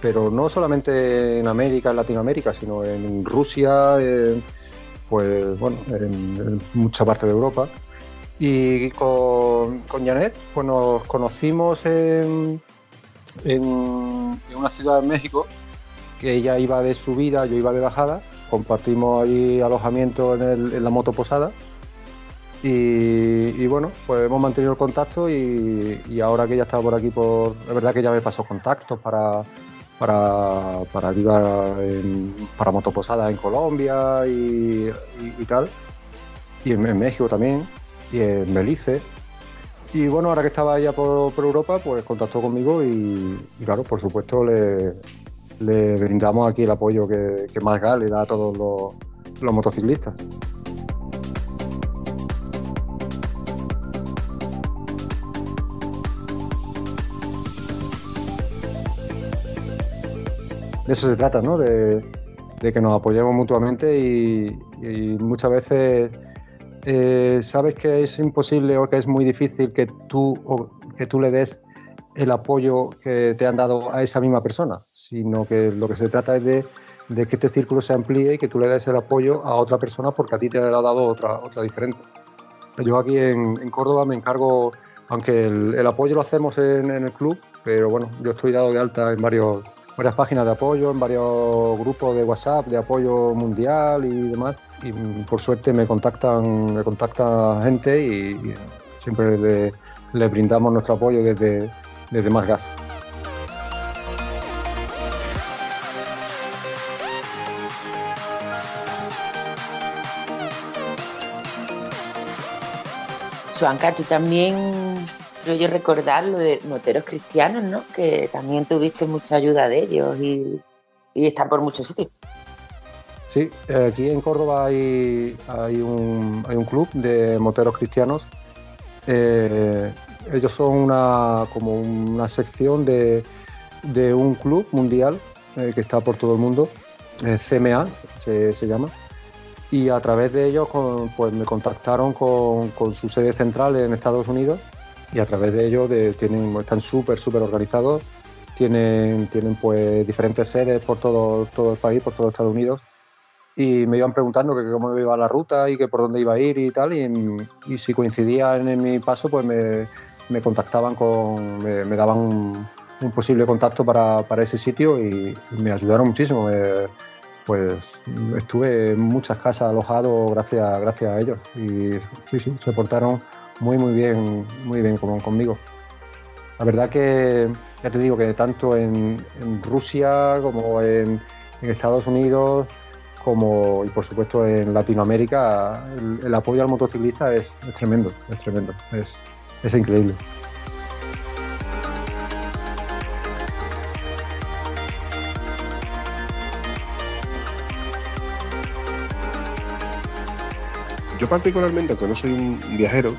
pero no solamente en América, en Latinoamérica, sino en Rusia, pues, bueno, en, en mucha parte de Europa. Y con, con Janet, pues nos conocimos en, en, una ciudad de México, que ella iba de subida, yo iba de bajada, compartimos ahí alojamiento en, en la moto posada y, bueno, pues hemos mantenido el contacto y, ahora que ella está por aquí, por, es verdad que ella me pasó contactos para, para, para ayudar en- para motoposada en Colombia y, y- tal, y en, México también, y en Belice. Y bueno, ahora que estaba ella por, Europa, pues contactó conmigo y, claro, por supuesto le, le brindamos aquí el apoyo que, que más le da a todos los motociclistas. Eso se trata, ¿no? De, que nos apoyemos mutuamente y, muchas veces eh, sabes que es imposible o que es muy difícil que tú, que tú le des el apoyo que te han dado a esa misma persona, sino que lo que se trata es de, que este círculo se amplíe y que tú le des el apoyo a otra persona porque a ti te ha dado otra, otra diferente. Yo aquí en, Córdoba me encargo, aunque el, el apoyo lo hacemos en, en el club, pero bueno, yo estoy dado de alta en varios, varias páginas de apoyo, en varios grupos de WhatsApp de apoyo mundial y demás. Y mm, por suerte me contactan, me contacta gente y, siempre le, le brindamos nuestro apoyo desde, desde Más Gas.
Suanca, tú también, creo yo recordar lo de moteros cristianos, ¿no? Que también tuviste mucha ayuda de ellos y, y están por muchos sitios.
Sí, eh, aquí en Córdoba hay, un, club de moteros cristianos. Eh, ellos son una, como una sección de, un club mundial eh, que está por todo el mundo, CMA se, llama. Y a través de ellos pues me contactaron con, con su sede central en Estados Unidos y a través de ellos de- tienen, están súper, súper organizados. Tienen, tienen pues diferentes sedes por todo, todo el país, por todo Estados Unidos y me iban preguntando que cómo iba la ruta y que por dónde iba a ir y tal, y, y si coincidía en, mi paso, pues me, me contactaban con, me, me daban un, un posible contacto para, para ese sitio y, y me ayudaron muchísimo. Me- pues estuve en muchas casas alojado gracias, gracias a ellos y sí, sí, se portaron muy, muy bien, muy bien con- conmigo. La verdad que, ya te digo que tanto en, Rusia como en, Estados Unidos, como y por supuesto en Latinoamérica, el, apoyo al motociclista es, es tremendo, es tremendo, es, es increíble.
Yo particularmente, aunque no soy un viajero,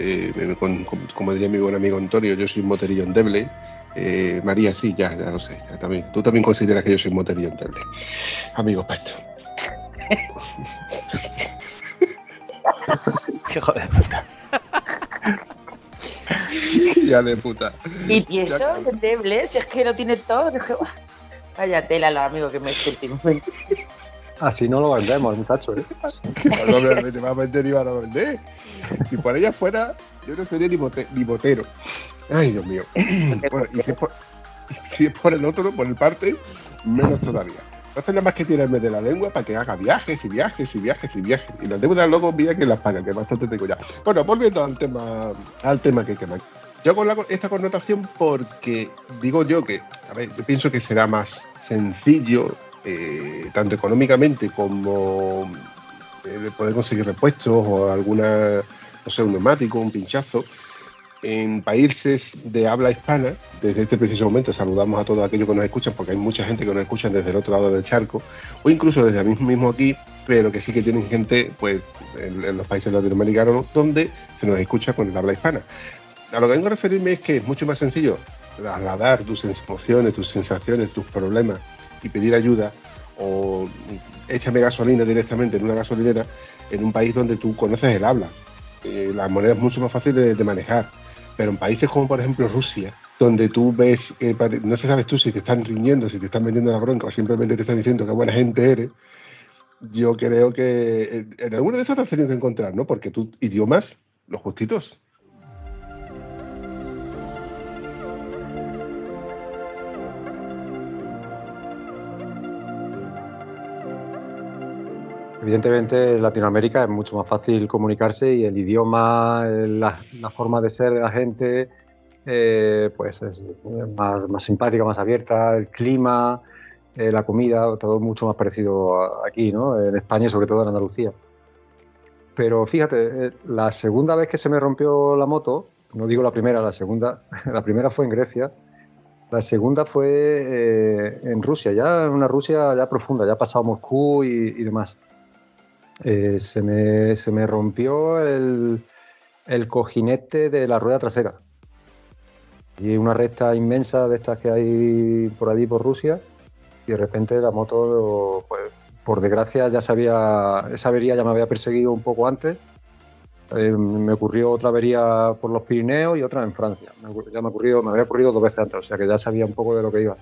eh, con- con- como diría mi buen amigo Antonio, yo soy un moterillo endeble. Eh, María, sí, ya, ya lo sé. ya también. Tú también consideras que yo soy un moterillo endeble. Amigos, para esto. [LAUGHS]
Hijo de puta. [LAUGHS]
ya de puta.
Y, y eso, entendible, si es que lo tiene todo. Vaya tela los amigos que me escuchen. [LAUGHS]
Así no lo vendemos, muchachos. ¿eh? [LAUGHS]
No, no, no, te va a vender y van a vender. Si por ella fuera, yo no sería ni, motero. Ay, Dios mío. [CLEARS THROAT] Bueno, y si es, por, [LAUGHS] si es por el otro, por el parte, menos todavía. Entonces nada más que tirarme de la lengua para que haga viajes y viajes y viajes y viajes. Y las deudas luego mira que las pagan, que bastante tengo ya. Bueno, volviendo al tema, al tema que quema. Yo con la- esta connotación porque digo yo que, a ver, yo pienso que será más sencillo, eh, tanto económicamente como eh, de poder conseguir repuestos o alguna, no sé, un neumático, un pinchazo. En países de habla hispana, desde este preciso momento saludamos a todos aquellos que nos escuchan, porque hay mucha gente que nos escucha desde el otro lado del charco, o incluso desde el mismo aquí, pero que sí que tienen gente pues, en, en los países latinoamericanos donde se nos escucha con el habla hispana. A lo que vengo a referirme es que es mucho más sencillo trasladar tus emociones, tus sensaciones, tus problemas y pedir ayuda o échame gasolina directamente en una gasolinera en un país donde tú conoces el habla. Eh, la moneda es mucho más fácil de, manejar. Pero en países como por ejemplo Rusia, donde tú ves que no se sabes tú si te están riñendo, si te están vendiendo la bronca o simplemente te están diciendo qué buena gente eres, yo creo que en, en alguno de esos te has tenido que encontrar, ¿no? Porque tú idiomas, los justitos.
Evidentemente en Latinoamérica es mucho más fácil comunicarse y el idioma, la, forma de ser de la gente, eh, pues es más, más simpática, más abierta, el clima, eh, la comida, todo mucho más parecido aquí, ¿no? En España y sobre todo en Andalucía. Pero fíjate, eh, la segunda vez que se me rompió la moto, no digo la primera, la segunda, [LAUGHS] la primera fue en Grecia, la segunda fue en Rusia, ya en una Rusia ya profunda, ya pasado Moscú y demás. Eh, se, me, se me rompió el, el cojinete de la rueda trasera. Y una recta inmensa de estas que hay por allí, por Rusia, y de repente la moto, pues, por desgracia, ya sabía, esa avería ya me había perseguido un poco antes. Eh, me ocurrió otra avería por los Pirineos y otra en Francia. Me ya me, ocurrió, me había ocurrido dos veces antes, o sea que ya sabía un poco de lo que iba.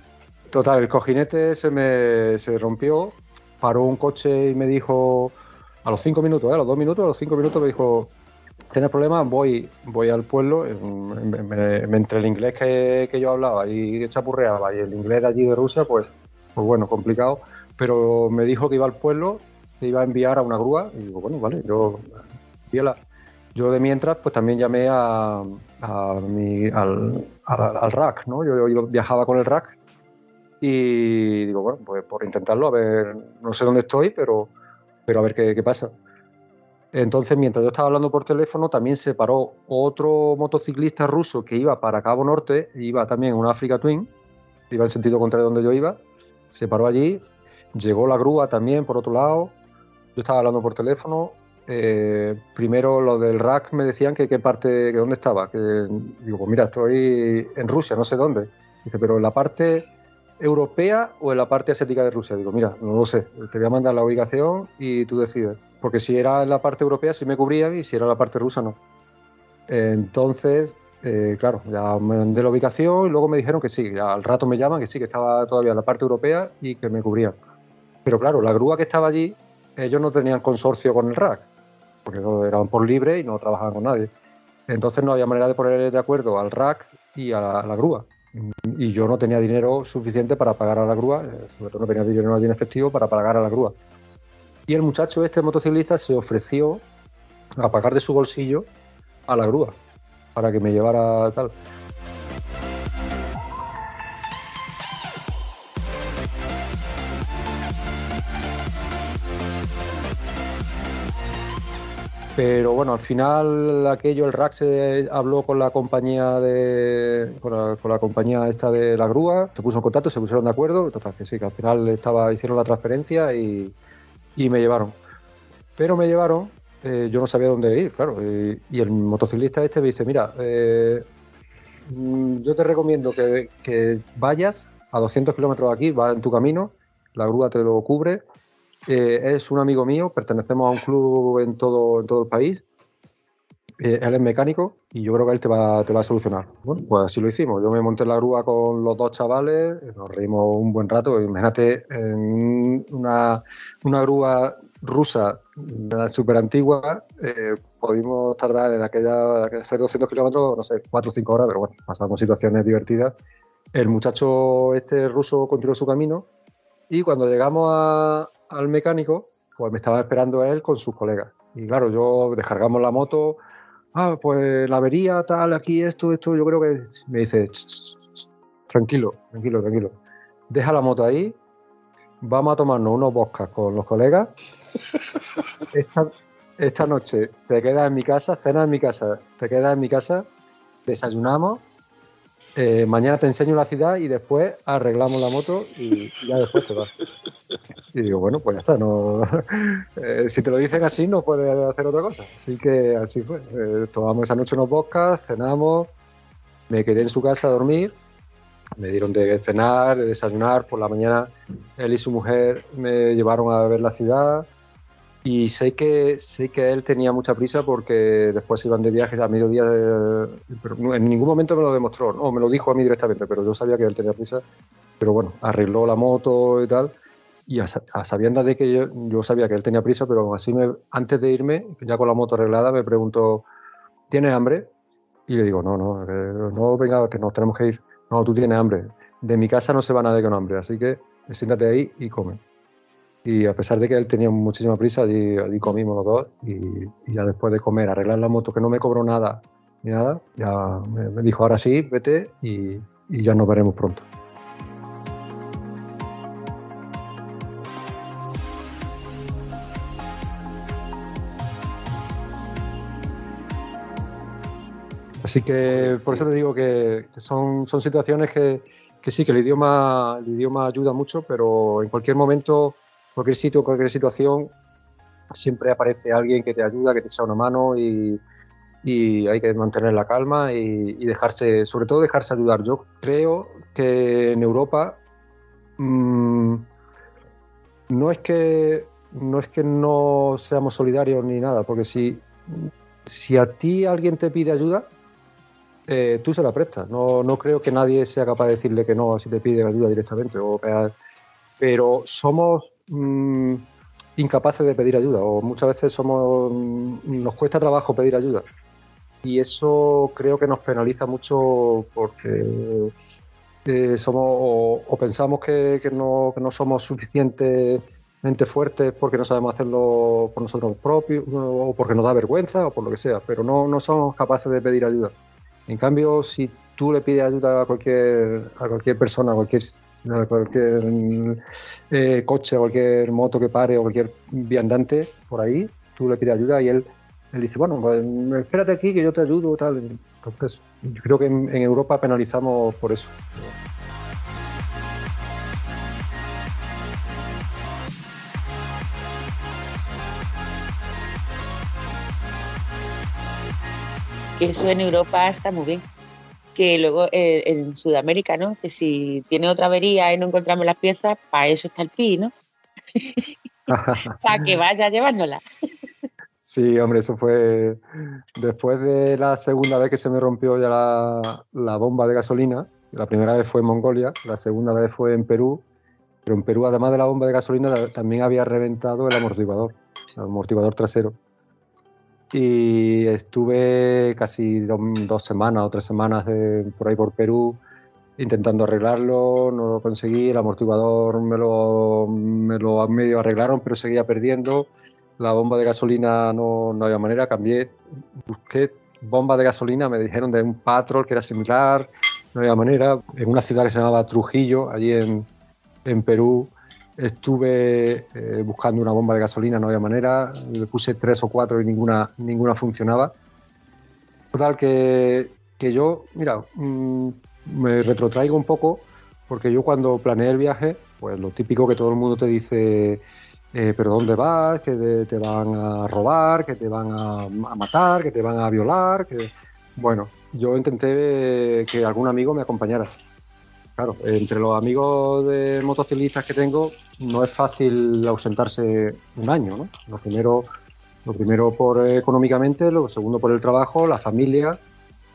Total, el cojinete se me se rompió, paró un coche y me dijo, a los cinco minutos, ¿eh? a los dos minutos, a los cinco minutos me dijo, ¿tienes problemas? Voy, voy al pueblo, en- entre el inglés que, que yo hablaba y chapurreaba y el inglés de allí de Rusia, pues, pues bueno, complicado. Pero me dijo que iba al pueblo, se iba a enviar a una grúa y digo, bueno, vale, yo. Yo de mientras, pues también llamé a, a mi- al, al, al rack, ¿no? Yo, yo viajaba con el rack y digo, bueno, pues por intentarlo, a ver, no sé dónde estoy, pero, pero a ver qué, pasa. Entonces, mientras yo estaba hablando por teléfono, también se paró otro motociclista ruso que iba para Cabo Norte, iba también una Africa Twin, iba en sentido contrario donde yo iba, se paró allí, llegó la grúa también por otro lado, yo estaba hablando por teléfono, eh, primero los del rack me decían que qué parte, que dónde estaba, que digo, pues mira, estoy en Rusia, no sé dónde. Dice, pero la parte europea o en la parte asiática de Rusia. Digo, mira, no lo sé, te voy a mandar la ubicación y tú decides. Porque si era en la parte europea sí me cubrían y si era en la parte rusa no. Entonces, eh, claro, ya mandé la ubicación y luego me dijeron que sí, al rato me llaman que sí, que estaba todavía en la parte europea y que me cubrían. Pero claro, la grúa que estaba allí, ellos no tenían consorcio con el RAC, porque eran por libre y no trabajaban con nadie. Entonces no había manera de poner de acuerdo al RAC y a la grúa. Y yo no tenía dinero suficiente para pagar a la grúa, eh, sobre todo no tenía dinero en efectivo para pagar a la grúa. Y el muchacho, este motociclista, se ofreció a pagar de su bolsillo a la grúa para que me llevara tal. Pero bueno, al final aquello, el rack se habló con la compañía de con la, compañía esta de la grúa, se puso en contacto, se pusieron de acuerdo, total que sí, que al final estaba, hicieron la transferencia y, y me llevaron. Pero me llevaron, eh, yo no sabía dónde ir, claro, y, y el motociclista este me dice, mira, eh, mm, yo te recomiendo que, que vayas a 200 kilómetros de aquí, va en tu camino, la grúa te lo cubre, eh, es un amigo mío, pertenecemos a un club en todo, en todo el país. Eh, él es mecánico y yo creo que él te va, te va a solucionar. Bueno, pues así lo hicimos. Yo me monté en la grúa con los dos chavales, nos reímos un buen rato. Imagínate en una, una grúa rusa súper antigua, eh, pudimos tardar en aquella, hacer 200 kilómetros, no sé, 4 o 5 horas, pero bueno, pasamos situaciones divertidas. El muchacho este ruso continuó su camino y cuando llegamos a- al mecánico, pues me estaba esperando él con sus colegas. Y claro, yo descargamos la moto, ah, pues la avería, tal, aquí, esto, esto, yo creo que me dice, "Ch, ch, ch, tranquilo, tranquilo, tranquilo. Deja la moto ahí, vamos a tomarnos unos boscas con los colegas [LAUGHS] esta, esta noche te quedas en mi casa, cenas en mi casa, te quedas en mi casa, desayunamos, eh, mañana te enseño la ciudad y después arreglamos la moto y ya después te vas. Y digo, bueno, pues ya está. No, [LAUGHS] eh, si te lo dicen así, no puedes hacer otra cosa. Así que así fue. Eh, tomamos esa noche unos vodkas, cenamos, me quedé en su casa a dormir, me dieron de cenar, de desayunar. Por la mañana él y su mujer me llevaron a ver la ciudad. Y sé que sé que él tenía mucha prisa porque después iban de viajes a mediodía. de- pero en ningún momento me lo demostró, no, me lo dijo a mí directamente, pero yo sabía que él tenía prisa. Pero bueno, arregló la moto y tal. Y a, a sabiendas de que yo, sabía que él tenía prisa, pero así me, antes de irme, ya con la moto arreglada, me preguntó, ¿tienes hambre? Y le digo, no, no, que no, venga, que nos tenemos que ir. No, tú tienes hambre. De mi casa no se va nadie con hambre, así que siéntate ahí y come. Y a pesar de que él tenía muchísima prisa, allí, allí comimos los dos y, ya después de comer, arreglar la moto, que no me cobró nada ni nada, ya me, dijo, ahora sí, vete y, y ya nos veremos pronto. Así que por eso te digo que que son, son situaciones que, que sí, que el idioma, el idioma ayuda mucho, pero en cualquier momento, cualquier sitio, cualquier situación, siempre aparece alguien que te ayuda, que te echa una mano y, hay que mantener la calma y, dejarse, sobre todo dejarse ayudar. Yo creo que en Europa mm, no es que no es que no seamos solidarios ni nada, porque si, si a ti alguien te pide ayuda, eh, tú se la prestas. No, no creo que nadie sea capaz de decirle que no si te pide ayuda directamente. Pegar- pero somos mm, incapaces de pedir ayuda o muchas veces somos mm, nos cuesta trabajo pedir ayuda. Y eso creo que nos penaliza mucho porque eh, somos o, pensamos que, que no, que no somos suficientemente fuertes porque no sabemos hacerlo por nosotros propios o porque nos da vergüenza o por lo que sea, pero no, no somos capaces de pedir ayuda. En cambio, si tú le pides ayuda a cualquier, a cualquier persona, a cualquier, cualquier eh, coche, cualquier moto que pare o cualquier viandante por ahí, tú le pides ayuda y él, él dice, bueno, pues espérate aquí que yo te ayudo tal. Entonces, yo creo que en, en Europa penalizamos por eso.
eso en Europa está muy bien. Que luego eh, en Sudamérica, ¿no? Que si tiene otra avería y no encontramos las piezas, para eso está el PI, ¿no? [LAUGHS] Para que vaya llevándola.
Sí, hombre, eso fue después de la segunda vez que se me rompió ya la, la bomba de gasolina. La primera vez fue en Mongolia, la segunda vez fue en Perú, pero en Perú, además de la bomba de gasolina, también había reventado el amortiguador, el amortiguador trasero. Y estuve casi do- dos semanas o tres semanas por ahí por Perú intentando arreglarlo, no lo conseguí, el amortiguador me lo, me lo medio arreglaron, pero seguía perdiendo. La bomba de gasolina no, no había manera, cambié, busqué bomba de gasolina, me dijeron de un patrol que era similar, no había manera. En una ciudad que se llamaba Trujillo, allí en, en Perú, estuve eh, buscando una bomba de gasolina, no había manera, le puse tres o cuatro y ninguna, ninguna funcionaba. Total, que, que yo, mira, mm, me retrotraigo un poco, porque yo cuando planeé el viaje, pues lo típico que todo el mundo te dice, eh, pero ¿dónde vas? Que te, van a robar, que te van a, matar, que te van a violar. Bueno, yo intenté que algún amigo me acompañara. Claro, entre los amigos de motociclistas que tengo, no es fácil ausentarse un año, ¿no? Lo primero, lo primero por eh, económicamente, lo segundo por el trabajo, la familia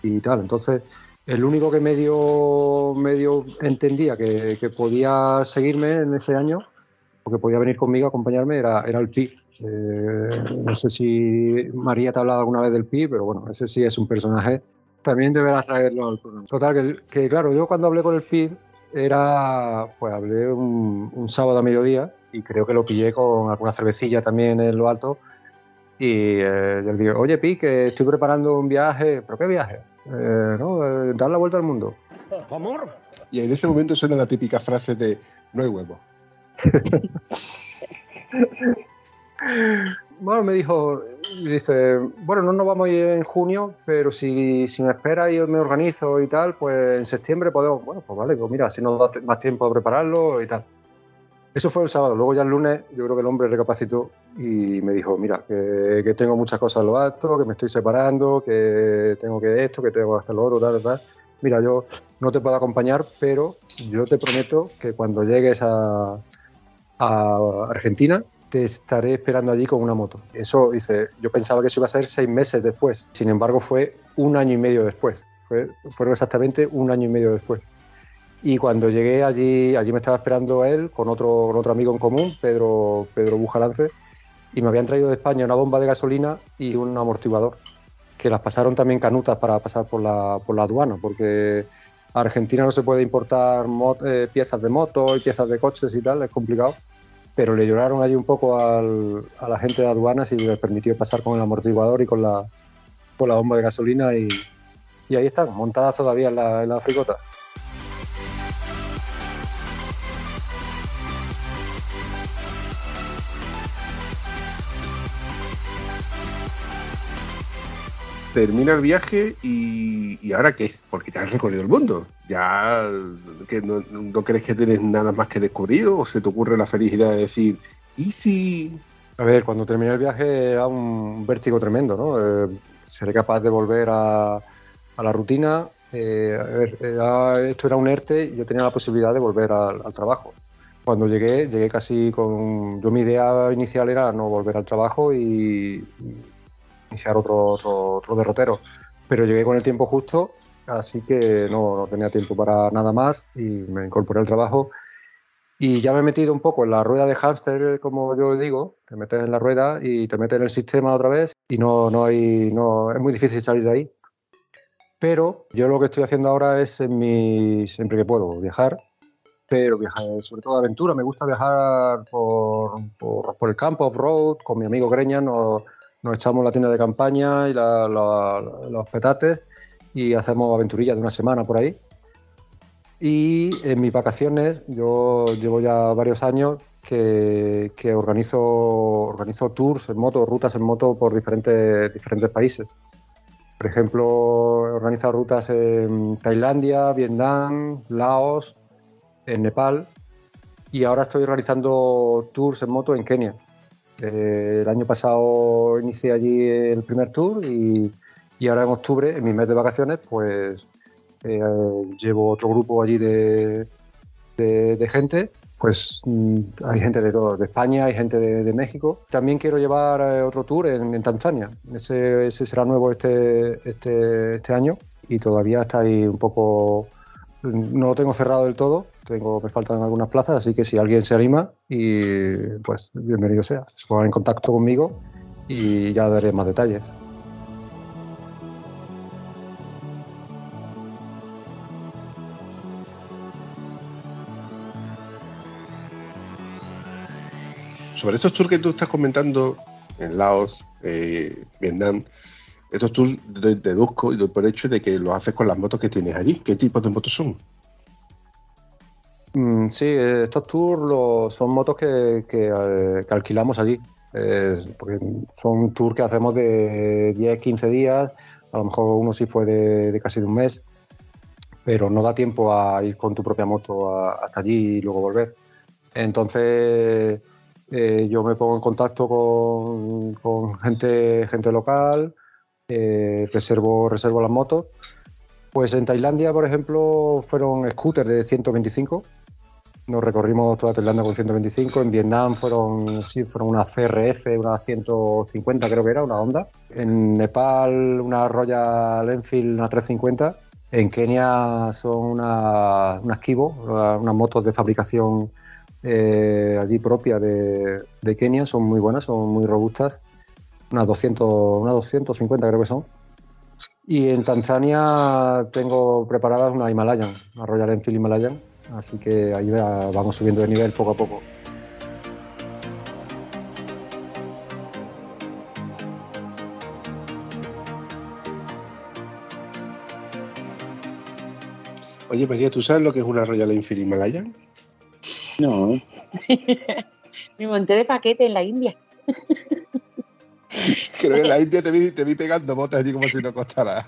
y tal. Entonces, el único que medio, medio entendía que, podía seguirme en ese año, o que podía venir conmigo a acompañarme, era, era el PI. Eh, no sé si María te ha hablado alguna vez del PI, pero bueno, ese sí es un personaje. También deberás traerlo al programa. Total, que, que claro, yo cuando hablé con el PI era, pues hablé un, un sábado a mediodía y creo que lo pillé con alguna cervecilla también en lo alto. Y eh, yo le digo, oye, Pi, que estoy preparando un viaje. ¿Pero qué viaje? Eh, no, eh, dar la vuelta al mundo.
Amor. Y en ese momento suena la típica frase de no hay huevo. [LAUGHS]
bueno, me dijo, dice, bueno, no nos vamos a ir en junio, pero si, si me espera y me organizo y tal, pues en septiembre podemos, bueno, pues vale, pues mira, si nos da más tiempo a prepararlo y tal. Eso fue el sábado. Luego ya el lunes yo creo que el hombre recapacitó y me dijo, mira, que, que tengo muchas cosas en lo alto, que me estoy separando, que tengo que esto, que tengo que hacer lo otro, tal, tal. Mira, yo no te puedo acompañar, pero yo te prometo que cuando llegues a, a Argentina te estaré esperando allí con una moto. Eso, dice, yo pensaba que eso iba a ser seis meses después. Sin embargo, fue un año y medio después. Fue, fueron exactamente un año y medio después. Y cuando llegué allí, allí me estaba esperando él con otro, con otro amigo en común, Pedro, Pedro Bujalance, y me habían traído de España una bomba de gasolina y un amortiguador, que las pasaron también canutas para pasar por la, por la aduana, porque a Argentina no se puede importar mo- eh, piezas de moto y piezas de coches y tal, es complicado. Pero le lloraron allí un poco al- a la gente de aduanas y les permitió pasar con el amortiguador y con la, con la bomba de gasolina y, ahí están, montadas todavía en la, en la.
Termina el viaje y, ahora qué? Porque te has recorrido el mundo. Ya que no, crees que tienes nada más que descubrir o se te ocurre la felicidad de decir, ¿y si?
A ver, cuando terminé el viaje era un vértigo tremendo, ¿no? Eh, seré capaz de volver a, la rutina. Eh, a ver, esto era un ERTE y yo tenía la posibilidad de volver al, al trabajo. Cuando llegué, llegué casi con... Yo mi idea inicial era no volver al trabajo y iniciar otro, otro, otro derrotero. Pero llegué con el tiempo justo, así que no, no tenía tiempo para nada más y me incorporé al trabajo y ya me he metido un poco en la rueda de hámster, como yo digo, te metes en la rueda y te metes en el sistema otra vez y no, no hay, no, es muy difícil salir de ahí. Pero yo lo que estoy haciendo ahora es en mi, siempre que puedo viajar, pero viajar sobre todo aventura. Me gusta viajar por, por, por el campo off-road, con mi amigo Greña, nos, nos echamos la tienda de campaña y los petates y hacemos aventurillas de una semana por ahí. Y en mis vacaciones, yo llevo ya varios años que, organizo, organizo tours en moto, rutas en moto por diferentes, países. Por ejemplo, he organizado rutas en Tailandia, Vietnam, Laos, en Nepal y ahora estoy realizando tours en moto en Kenia. Eh, el año pasado inicié allí el primer tour y, y ahora en octubre, en mi mes de vacaciones, pues eh, llevo otro grupo allí de, de- gente. Pues mm, hay gente de todo, de España, hay gente de, de México. También quiero llevar eh, otro tour en, en Tanzania. Ese, ese será nuevo este, este, este año y todavía está ahí un poco. No lo tengo cerrado del todo, tengo, me faltan algunas plazas, así que si alguien se anima, y pues bienvenido sea. Se pongan en contacto conmigo y ya daré más detalles.
Sobre estos tours que tú estás comentando en Laos, eh, Vietnam, estos tours de- deduzco y doy por hecho de que los haces con las motos que tienes allí. ¿Qué tipo de motos son?
Mm, sí, eh, estos tours lo- son motos que, que, eh, alquilamos allí. Eh, porque son tours que hacemos de 10, 15 días, a lo mejor uno sí fue de, casi de un mes, pero no da tiempo a ir con tu propia moto hasta allí y luego volver. Entonces yo me pongo en contacto con, con gente, gente local, reservo, reservo las motos. Pues en Tailandia, por ejemplo, fueron scooters de 125 nos recorrimos toda Tailandia con 125. En Vietnam fueron, sí, fueron una CRF, una 150 creo que era, una Honda. En Nepal una Royal Enfield, una 350. En Kenia son una- unas Kibo, una- unas motos de fabricación eh, allí propia de, de Kenia. Son muy buenas, son muy robustas. Unas 200, unas 250 creo que son. Y en Tanzania tengo preparadas una Himalayan, una Royal Enfield Himalayan. Así que ahí va- vamos subiendo de nivel poco a poco.
Oye, María, ¿tú sabes lo que es una Royal Enfield Himalayan?
No. [LAUGHS] Me monté de paquete en la India.
Creo que en la India te vi, te vi pegando botas allí como si no costara.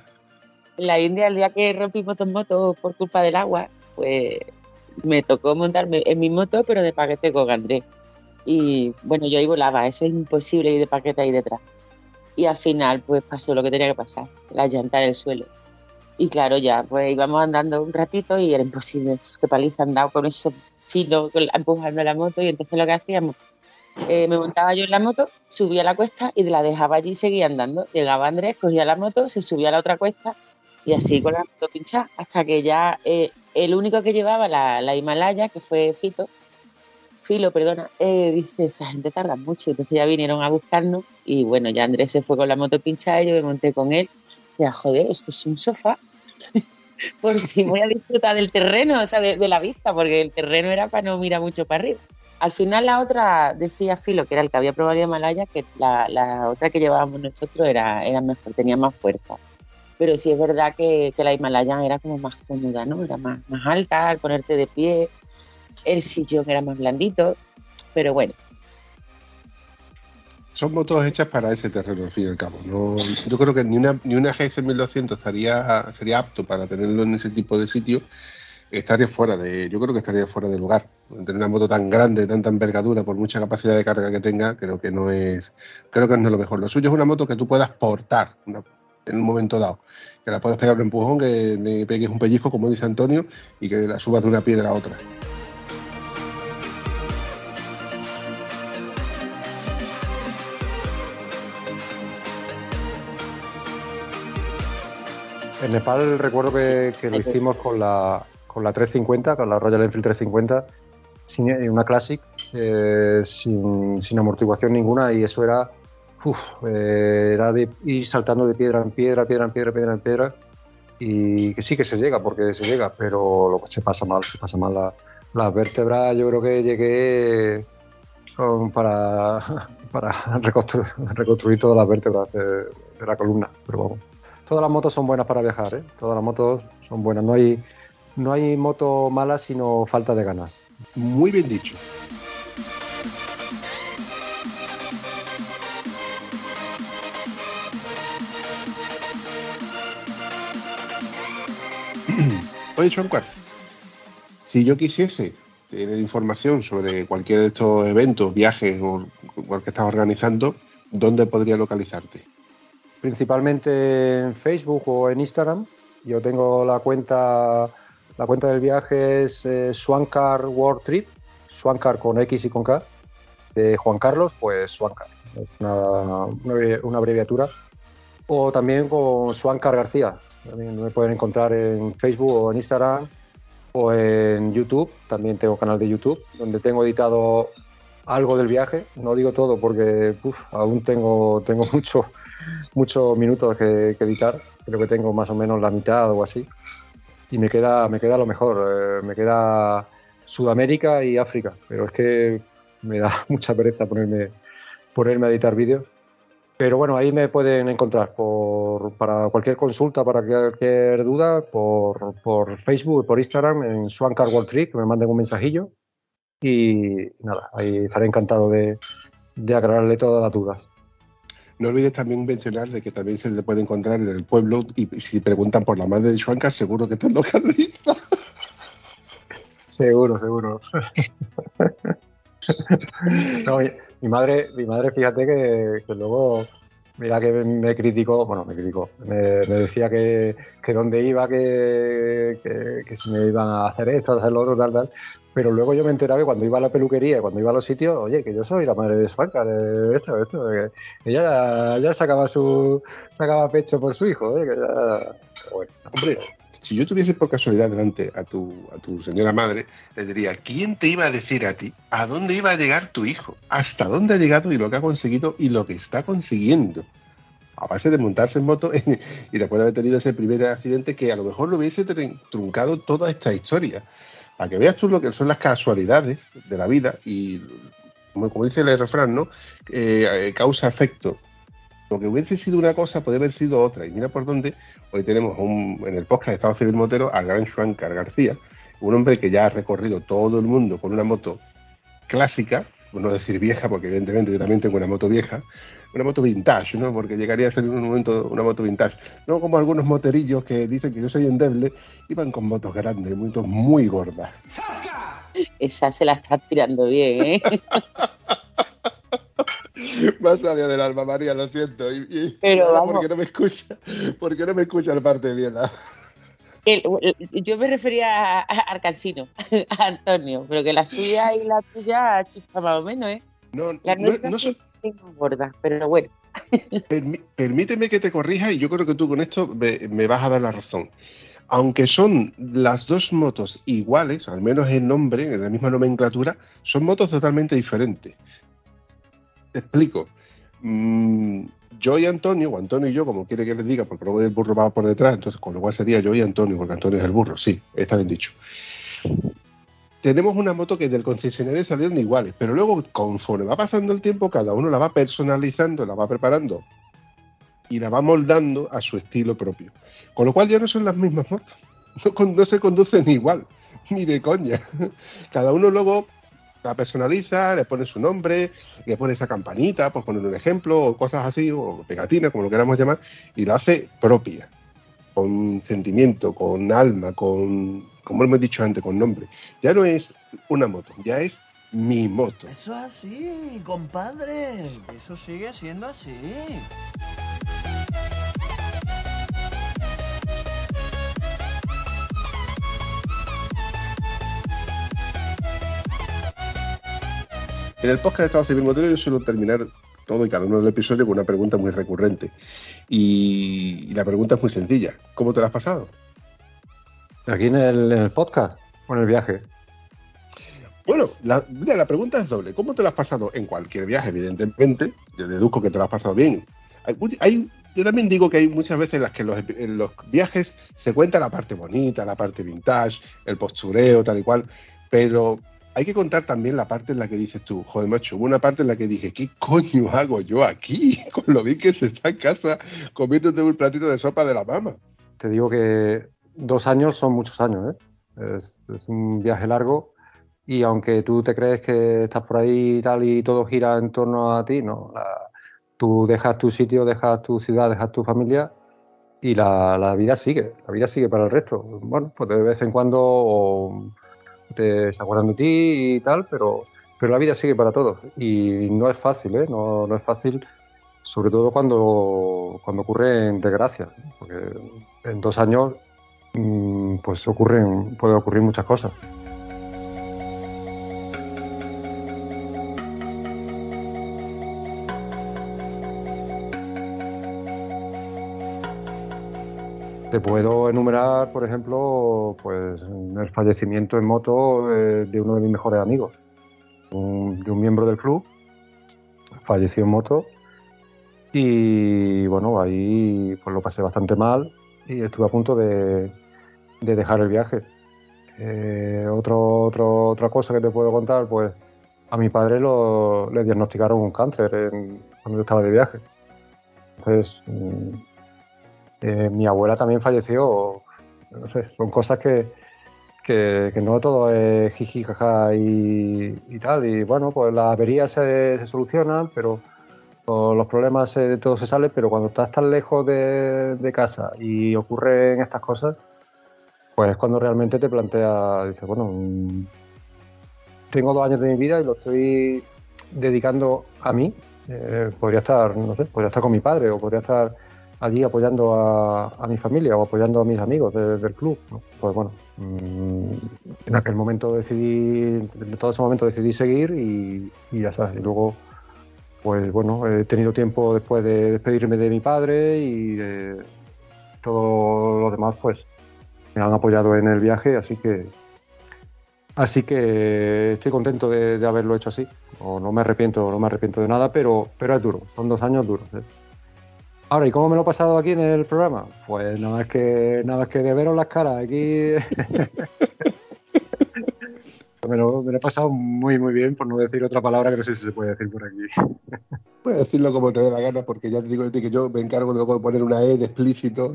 En la India, el día que rompí motos motos por culpa del agua, pues me tocó montarme en mi moto, pero de paquete con Andrés. Y bueno, yo ahí volaba, eso es imposible ir de paquete ahí detrás. Y al final, pues pasó lo que tenía que pasar, la llanta en el suelo. Y claro, ya, pues íbamos andando un ratito y era imposible. Qué paliza andado con esos chinos empujando la moto. Y entonces lo que hacíamos, eh, me montaba yo en la moto, subía la cuesta y la dejaba allí y seguía andando. Llegaba Andrés, cogía la moto, se subía a la otra cuesta y así con la moto pinchada, hasta que ya eh, el único que llevaba la, la Himalaya, que fue Fito, Filo, perdona, eh, dice, esta gente tarda mucho. Entonces ya vinieron a buscarnos y bueno, ya Andrés se fue con la moto pinchada y yo me monté con él. O joder, esto es un sofá. [LAUGHS] Por fin voy a disfrutar del terreno, o sea, de, de la vista, porque el terreno era para no mirar mucho para arriba. Al final la otra decía Filo, que era el que había probado el Himalaya, que la, la otra que llevábamos nosotros era, era mejor, tenía más fuerza. Pero sí es verdad que, la Himalaya era como más cómoda, ¿no? Era más, más alta, al ponerte de pie, el sillón era más blandito, pero bueno,
Son motos hechas para ese terreno, al fin y al cabo. No, yo creo que ni una, ni una GS 1200 estaría, sería apto para tenerlo en ese tipo de sitio. Estaría fuera de, yo creo que estaría fuera de lugar. Tener una moto tan grande, de tanta envergadura, por mucha capacidad de carga que tenga, creo que no es, creo que no es lo mejor. Lo suyo es una moto que tú puedas portar en un momento dado. Que la puedas pegar un empujón, que le pegues un pellizco, como dice Antonio, y que la subas de una piedra a otra.
En Nepal recuerdo que, que lo hicimos con la, con la 350, con la Royal Enfield 350, sin, eh, una Classic, eh, sin, sin amortiguación ninguna, y eso era, uf, eh, era de ir saltando de piedra en piedra, piedra en piedra, piedra en piedra, y que sí que se llega, porque se llega, pero lo que se pasa mal, se pasa mal la- las vértebras. Yo creo que llegué con- para, [LAUGHS] para reconstruir, reconstruir todas las vértebras de, la columna, pero vamos. Todas las motos son buenas para viajar, ¿eh? Todas las motos son buenas. No hay, no hay moto mala, sino falta de ganas.
Muy bien dicho. Oye, Chuancuar, si yo quisiese tener información sobre cualquier de estos eventos, viajes o cual que estás organizando, ¿dónde podría localizarte?
Principalmente en Facebook o en Instagram. Yo tengo la cuenta, la cuenta del viaje es eh, Swankar World Trip, Swankar con X y con K, de Juan Carlos, pues Swankar, es una, una una abreviatura. O también con Swankar García, también me pueden encontrar en Facebook o en Instagram o en YouTube, también tengo canal de YouTube, donde tengo editado algo del viaje, no digo todo porque aún tengo, tengo [LAUGHS] mucho, muchos minutos que, que editar, creo que tengo más o menos la mitad o así, y me queda, me queda lo mejor, eh, me queda Sudamérica y África, pero es que me da [LAUGHS] mucha pereza ponerme, ponerme a editar vídeos. Pero bueno, ahí me pueden encontrar por, para cualquier consulta, para cualquier duda, por, por Facebook por Instagram, en Swankar World Trip, que me manden un mensajillo. Y nada, ahí estaré encantado de, de aclararle todas las dudas.
No olvides también mencionar de que también se le puede encontrar en el pueblo y si preguntan por la madre de Chuanca, seguro que esto es localista.
Seguro, seguro. [LAUGHS] No, mi, madre, mi madre, fíjate que, que luego, mira que me, criticó, bueno, me criticó, me, decía que, que dónde iba, que, que, que me iban a hacer esto, hacer lo otro, tal, tal. Pero luego yo me enteraba que cuando iba a la peluquería, cuando iba a los sitios, oye, que yo soy la madre de Swanka, de esto, de esto, de que ella ya sacaba su sacaba pecho por su hijo, ¿eh? que ya, bueno,
Hombre, si yo tuviese por casualidad delante a tu, a tu señora madre, le diría, ¿quién te iba a decir a ti a dónde iba a llegar tu hijo? ¿Hasta dónde ha llegado y lo que ha conseguido y lo que está consiguiendo? A base de montarse en moto [LAUGHS] y después de haber tenido ese primer accidente que a lo mejor lo hubiese truncado toda esta historia. Para que veas tú lo que son las casualidades de la vida y, como, como dice el refrán, ¿no? Eh, eh, causa-efecto. Lo que hubiese sido una cosa puede haber sido otra. Y mira por dónde Hoy tenemos un- en el podcast de Estado Civil Motero al gran Schwankar García, un hombre que ya ha recorrido todo el mundo con una moto clásica, por no decir vieja, porque evidentemente yo también tengo una moto vieja, una moto vintage, ¿no? Porque llegaría a ser en un momento una moto vintage. No como algunos moterillos que dicen que yo soy endeble, iban con motos grandes, motos muy gordas.
Esa se la está tirando bien, ¿eh? [LAUGHS]
Ha salido del alma, María, lo siento. Y, y-
Pero vamos.
porque no me escucha, porque no me escucha el parte de Viena.
El- el- yo me refería a, a Arcansino, a Antonio, pero que la suya y la tuya chispa más o menos, ¿eh?
No,
La
no, no
sí
so-
es más gorda, pero bueno. [LAUGHS]
permi- permíteme que te corrija y yo creo que tú con esto me, me vas a dar la razón. Aunque son las dos motos iguales, al menos en nombre, en la misma nomenclatura, son motos totalmente diferentes. Te explico. Mm, yo y Antonio, o Antonio y yo, como quiere que les diga, porque luego el burro va por detrás, entonces con lo cual sería yo y Antonio, porque Antonio es el burro, sí, está bien dicho. Tenemos una moto que del concesionario salieron iguales, pero luego conforme va pasando el tiempo, cada uno la va personalizando, la va preparando y la va moldando a su estilo propio. Con lo cual ya no son las mismas motos, [LAUGHS] no, no se conducen igual, ni de coña. Cada uno luego la personaliza, le pone su nombre, le pone esa campanita, por poner un ejemplo, o cosas así, o pegatina, como lo queramos llamar, y la hace propia, con sentimiento, con alma, con, como hemos dicho antes, con nombre. Ya no es una moto, ya es mi moto.
Eso es así, compadre. Eso sigue siendo así.
En el podcast de Estado Civil Motero yo suelo terminar todo y cada uno del episodio con una pregunta muy recurrente. Y, y la pregunta es muy sencilla. ¿Cómo te la has pasado?
Aquí en el, en el podcast o en el viaje.
Bueno, la, mira, la pregunta es doble. ¿Cómo te la has pasado en cualquier viaje, evidentemente? Yo deduzco que te la has pasado bien. Hay, yo también digo que hay muchas veces en las que los, en los viajes se cuenta la parte bonita, la parte vintage, el postureo, tal y cual, pero hay que contar también la parte en la que dices tú, joder, macho, hubo una parte en la que dije, ¿qué coño hago yo aquí? [LAUGHS] Con lo bien que se está en casa comiéndote un platito de sopa de la mama.
Te digo que dos años son muchos años, ¿eh? Es, es un viaje largo y aunque tú te crees que estás por ahí y tal y todo gira en torno a ti, no. La- tú dejas tu sitio, dejas tu ciudad, dejas tu familia y la, la vida sigue, la vida sigue para el resto. Bueno, pues de vez en cuando o te se acuerdan de ti y tal, pero, pero la vida sigue para todos y no es fácil, ¿eh? No, no es fácil, sobre todo cuando, cuando ocurren desgracias, porque en dos años mm, pues ocurren, pueden ocurrir muchas cosas. Te puedo enumerar, por ejemplo, pues el fallecimiento en moto eh, de uno de mis mejores amigos, un- de un miembro del club, falleció en moto y bueno, ahí pues lo pasé bastante mal y estuve a punto de, de dejar el viaje. Eh, otro, otro- otra cosa que te puedo contar, pues a mi padre lo, le diagnosticaron un cáncer en- cuando yo estaba de viaje. Entonces, mm, eh, mi abuela también falleció, no sé, son cosas que, que, no todo es jiji, jaja y, tal. Y bueno, pues las averías se, solucionan, pero los problemas de todo se sale, pero cuando estás tan lejos de, casa y ocurren estas cosas, pues es cuando realmente te planteas, dices, bueno, mm, tengo dos años de mi vida y lo estoy dedicando a mí. Eh, podría estar, no sé, podría estar con mi padre o podría estar allí apoyando a, mi familia o apoyando a mis amigos de- del club. ¿no? Pues bueno, mm, en aquel momento decidí, en todo ese momento decidí seguir y, ya está. Y luego, pues bueno, he tenido tiempo después de despedirme de mi padre y de todo lo demás, pues me han apoyado en el viaje, así que así que estoy contento de, haberlo hecho así. O no me arrepiento, no me arrepiento de nada, pero, pero es duro, son dos años duros. ¿eh? Ahora, ¿y cómo me lo he pasado aquí en el programa? Pues nada más que nada más que de veros las caras aquí. [LAUGHS] me, lo, he pasado muy muy bien, por no decir otra palabra que no sé si se puede decir por aquí. [LAUGHS]
Puedes decirlo como te dé la gana, porque ya te digo de ti que yo me encargo de luego poner una E de explícito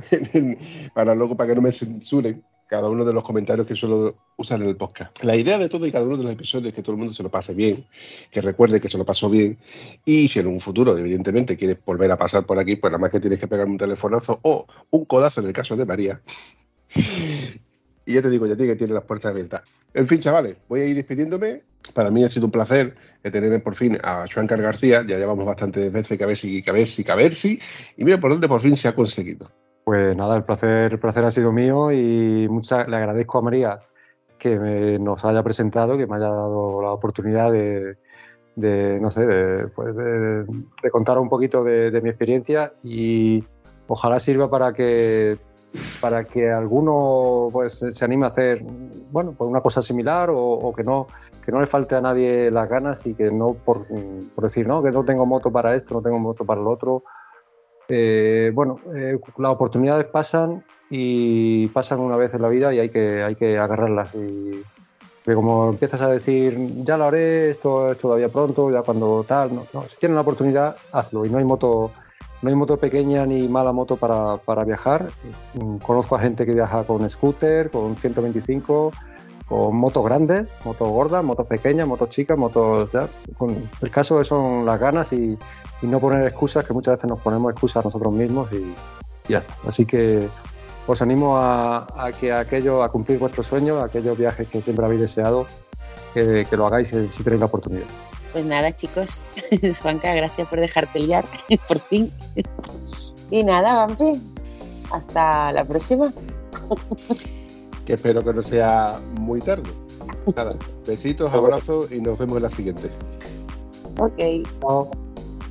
[LAUGHS] para luego para que no me censuren. Cada uno de los comentarios que suelo usar en el podcast. La idea de todo y cada uno de los episodios es que todo el mundo se lo pase bien, que recuerde que se lo pasó bien y si en un futuro, evidentemente, quieres volver a pasar por aquí, pues nada más que tienes que pegarme un telefonazo o un codazo en el caso de María. [LAUGHS] Y ya te digo, ya tiene que tiene las puertas abiertas. En fin, chavales, voy a ir despidiéndome. Para mí ha sido un placer tener por fin a Joancar García. Ya llevamos bastantes veces que a ver si, que a ver si, a ver si. Y mira por dónde por fin se ha conseguido.
Pues nada, el placer, el placer ha sido mío y mucha, le agradezco a María que me- nos haya presentado, que me haya dado la oportunidad de, no sé, de, pues de- contar un poquito de, mi experiencia y ojalá sirva para que para que alguno pues se anime a hacer bueno pues una cosa similar o, o que no que no le falte a nadie las ganas y que no por, por decir no que no tengo moto para esto no tengo moto para lo otro eh, bueno, eh, las oportunidades pasan y pasan una vez en la vida y hay que, hay que agarrarlas. Y como empiezas a decir, ya lo haré, esto es todavía pronto, ya cuando tal, no, no, si tienes la oportunidad, hazlo. Y no hay moto, no hay moto pequeña ni mala moto para, para viajar. Mm, Conozco a gente que viaja con scooter, con 125, con motos grandes, motos gordas, motos pequeñas, motos chicas, motos... el caso son las ganas y, y no poner excusas, que muchas veces nos ponemos excusas a nosotros mismos y, y ya está. Así que os animo a, a que aquello, a cumplir vuestros sueños, a aquellos viajes que siempre habéis deseado, que, que lo hagáis si, si tenéis la oportunidad.
Pues nada, chicos. [LAUGHS] Juanca, gracias por dejarte liar, [LAUGHS] por fin. Y nada, Vampi. Hasta la próxima. [LAUGHS]
Que espero que no sea muy tarde. Nada, besitos, abrazos y nos vemos en la siguiente.
Ok.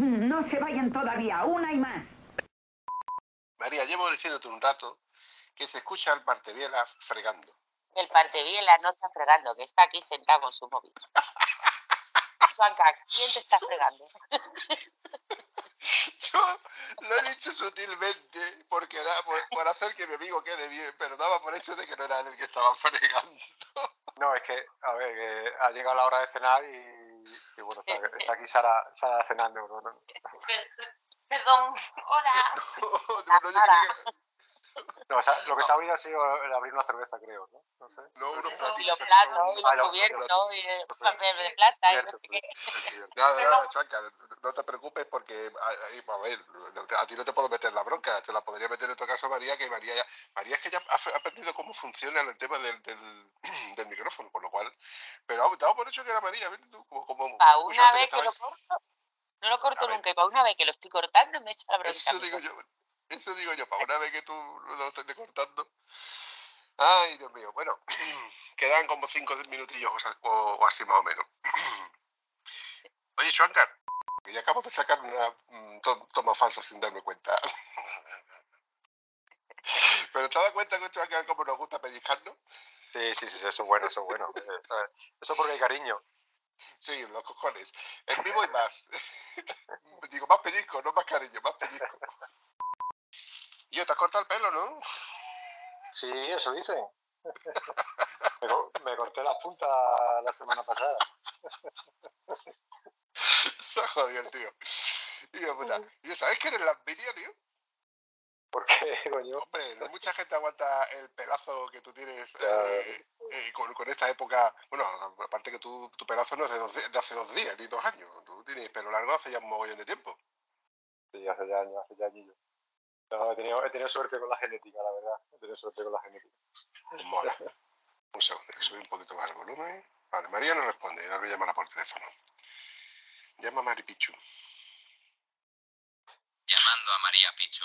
No se vayan todavía, una y más.
María, llevo diciéndote un rato que se escucha al Marteviela fregando.
El parteviela no está fregando, que está aquí sentado con su móvil. [LAUGHS] Juanca, ¿quién te está fregando? [LAUGHS]
Yo lo he dicho sutilmente porque era por, por hacer que mi amigo quede bien, pero daba por hecho de que no era él el que estaba fregando.
No, es que, a ver, que ha llegado la hora de cenar y, y bueno, está, está aquí Sara, Sara cenando. ¿no? No,
Perdón, hola. [LAUGHS]
No, yo creía que-
No, o sea, lo que se ha oído ha sido el abrir una cerveza, creo, ¿no? No sé.
no, unos
Y
platillos.
los platos, y
Ah,
los
los
cubiertos, y el papel de plata, y no sé qué.
Nada, nada, Chuanca, no te preocupes porque, a, ver, ti no te puedo meter la bronca, te la podría meter en tu caso María, que María ya, María es que ya ha ha aprendido cómo funciona el tema del, del, [CLEARS THROAT] del micrófono, con lo cual, pero vamos, daba por hecho que era María, ¿ves tú? Como, como,
una vez que lo corto, no lo corto nunca, y para una vez que lo estoy cortando me echa la bronca.
Eso digo yo, eso digo yo, para una vez que tú lo estés cortando. Ay, Dios mío, bueno, [CLEARS THROAT] quedan como cinco minutillos o, o- o así más o menos. [CLEARS THROAT] Oye, Shuankar, que ya acabo de sacar una to- toma falsa sin darme cuenta. [LAUGHS] Pero te das cuenta que Shuankar como nos gusta pellizcarnos.
Sí, sí, sí, eso es bueno, eso es bueno. [LAUGHS] Eso, porque hay cariño.
Sí, los cojones. En vivo y más. [LAUGHS] Digo, más pellizco, no más cariño, más pellizco. Yo, te has cortado el pelo, ¿no?
Sí, eso dicen. Me, [LAUGHS] co- me corté las puntas la semana pasada. [LAUGHS]
Se ha jodido el tío. puta. Y ¿sabes que eres la envidia, tío?
¿Por qué, coño?
Hombre, no mucha gente aguanta el pelazo que tú tienes eh, eh, con, con esta época. Bueno, aparte que tú, tu pelazo no es de, dos de hace dos días ni dos años. Tú tienes pelo largo hace ya un mogollón de tiempo.
Sí, hace ya años, hace ya añillos. No, he tenido, he tenido suerte con la genética, la verdad. He tenido suerte con la genética.
Mola. Un segundo, que subir un poquito más el volumen. Vale, María no responde, ahora voy a llamarla por teléfono. Llama a Mari Pichu.
Llamando a María Pichu.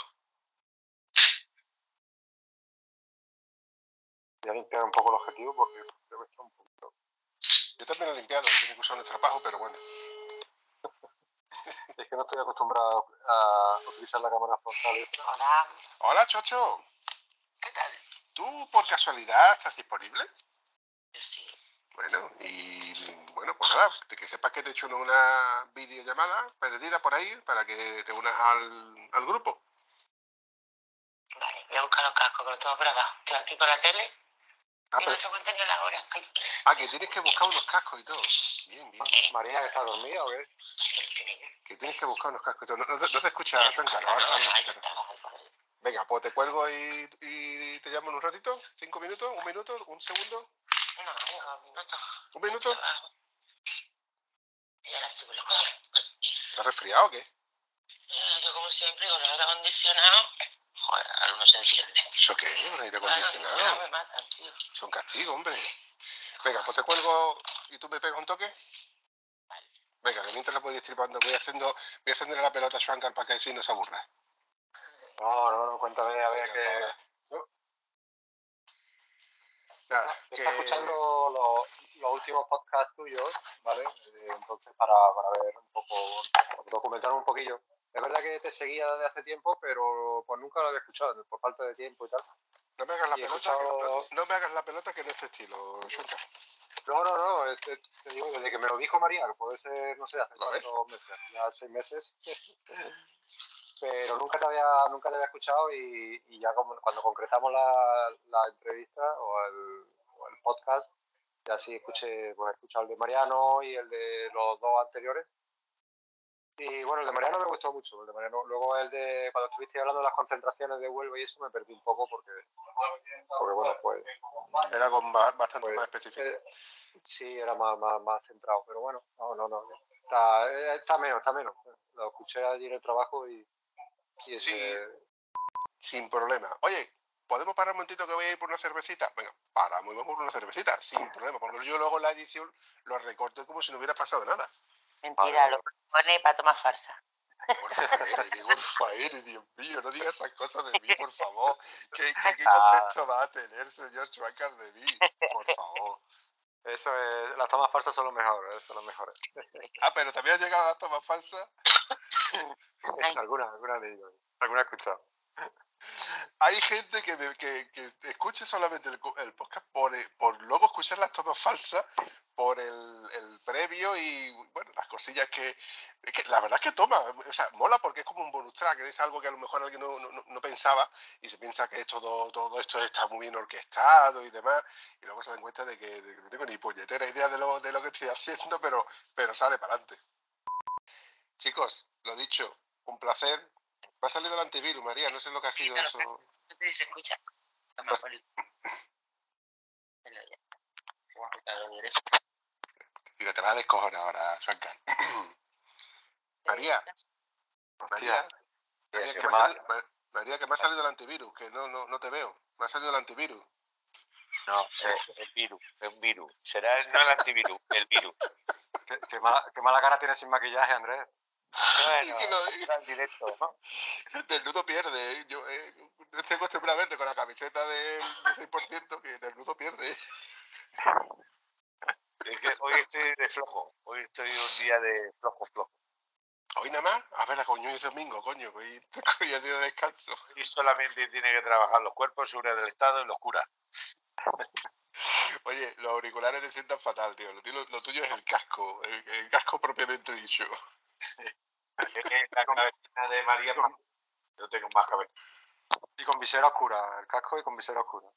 Voy a limpiar un poco el objetivo porque creo que está un poquito.
Yo también lo he limpiado, tiene que usar un estropajo, pero bueno.
Es que no estoy acostumbrado a utilizar la cámara frontal. esta.
Hola.
Hola, Chocho.
¿Qué tal?
¿Tú por casualidad estás disponible?
Sí.
Bueno, y bueno, pues nada, que- que sepas que te he hecho una videollamada perdida por ahí para que te unas al, al grupo.
Vale, voy a buscar los cascos, que los tengo grabados. Estoy aquí con la tele
Ah, pero-
no la hora. Ay,
ah, que tienes que buscar unos cascos y todo. Bien, bien.
María, ¿que está dormida o qué?
Que tienes que buscar unos cascos y todo. No, no te, no te escucha, Franca, ahora, ahora no. Venga, pues te cuelgo y, y te llamo en un ratito. ¿Cinco minutos? ¿Un minuto? ¿Un segundo?
No, venga, un minuto.
¿Un minuto? ¿Estás resfriado o qué?
Eh, Yo como siempre con el aire acondicionado, joder, se enciende.
¿Eso qué es? ¿Un aire acondicionado?
me matan, tío.
Son castigos, hombre. Venga, pues te cuelgo y tú me pegas un toque. Venga, de mientras la voy destripando, voy haciendo, voy haciendo la pelota a Shankar para que así no se aburra.
No, no, no, cuéntame, a ver qué.
Nada, que...
estaba escuchando los, los últimos podcasts tuyos, ¿vale? Eh, entonces, para, para ver un poco, documentarme un poquillo. Es verdad que te seguía desde hace tiempo, pero pues nunca lo había escuchado, por falta de tiempo y tal.
No me hagas la pelota,
escuchado-
que no, no me hagas la pelota que no es tu estilo, Shankar.
No, no, no, te digo, desde que me lo dijo María, puede ser, no sé, hace cuántos meses, ya seis meses. [LAUGHS] pero nunca te había, nunca te había escuchado y, y ya como- cuando concretamos la, la entrevista o el, o el podcast, ya sí escuché, pues he escuchado el de Mariano y el de los dos anteriores. Y bueno, el de Mariano me gustó mucho, el de Mariano. Luego el de, cuando estuviste hablando de las concentraciones de Huelva y eso, me perdí un poco porque, porque bueno, pues...
Era con ba- bastante
Pues,
más específico.
eh, sí, era más, más, más centrado, pero bueno, no, no, no. Está, eh, está menos, está menos. Lo escuché allí en el trabajo y, y ese,
Sin problema. Oye, ¿podemos parar un momentito que voy a ir por una cervecita? Venga, paramos y vamos por una cervecita, sin problema, porque yo luego la edición lo recorto como si no hubiera pasado nada.
Mentira, lo pone para tomar farsa.
Por favor, digo, por favor, Dios mío, no digas esas cosas de mí, por favor. ¿Qué, qué, qué [LAUGHS]
Ah.
concepto va a tener, señor Schwankar, de mí? Por favor.
eso es, las tomas falsas son lo mejor, eh, son los mejores.
Ah, pero también han llegado las tomas falsas. [LAUGHS]
alguna, alguna de ellos, alguna he escuchado.
Hay gente que, me- que, que escuche solamente el, el podcast por, eh, luego escuchar las tomas falsas, por el, previo y, bueno, las cosillas que, La verdad es que toma, o sea, mola porque es como un bonus track, es algo que a lo mejor alguien no, pensaba y se piensa que todo, todo esto está muy bien orquestado y demás, y luego se dan cuenta de que, de que no tengo ni puñetera idea de lo, de lo que estoy haciendo, pero, pero sale para adelante. Chicos, lo dicho, un placer. Va a salir del antivirus, María, no sé lo que ha sido eso.
No sé si se escucha. Toma, Poli. Velo ya.
Te vas a descojonar ahora, Shankar. María, María, María, que
qué
me ha
mal.
salido- Ma- María, que me ha salido el antivirus, que no, no, no te veo. Me ha salido el antivirus.
No, eh, el virus, es un virus. Será el- no el antivirus, el virus.
Qué, qué mala, qué mala cara tienes sin maquillaje, Andrés.
Bueno,
Que lo-
en directo, ¿no? [LAUGHS]
Desnudo pierde. ¿eh? Yo eh, estoy acostumbrado a verte con la camiseta del 6%, que desnudo pierde. [LAUGHS]
Es que hoy estoy de flojo. Hoy estoy un día de flojo, flojo.
Hoy nada más, a ver, coño, hoy es domingo, coño, hoy, [LAUGHS] hoy es día de descanso.
Y solamente tiene que trabajar los cuerpos, seguridad del Estado y los curas.
Oye, los auriculares te sientan fatal, tío. Lo, tuyo- lo tuyo es el casco, el, el casco propiamente dicho
la cabecita de María, yo tengo más cabeza.
Y con visera oscura, el casco y con visera oscura.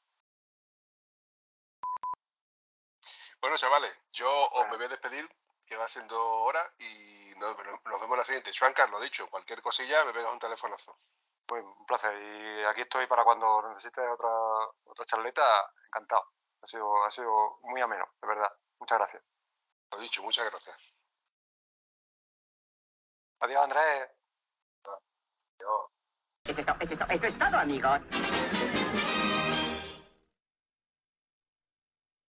Bueno, chavales, yo os me voy a despedir, que va siendo hora, y nos, nos vemos la siguiente. Juan Carlos, dicho, cualquier cosilla, me pegas un telefonazo.
Pues un placer, y aquí estoy para cuando necesites otra, otra charleta, encantado. Ha sido, ha sido muy ameno, de verdad. Muchas gracias.
Lo dicho, muchas gracias.
Adiós, Andrés.
Adiós. Eso es, todo, eso es todo, amigos.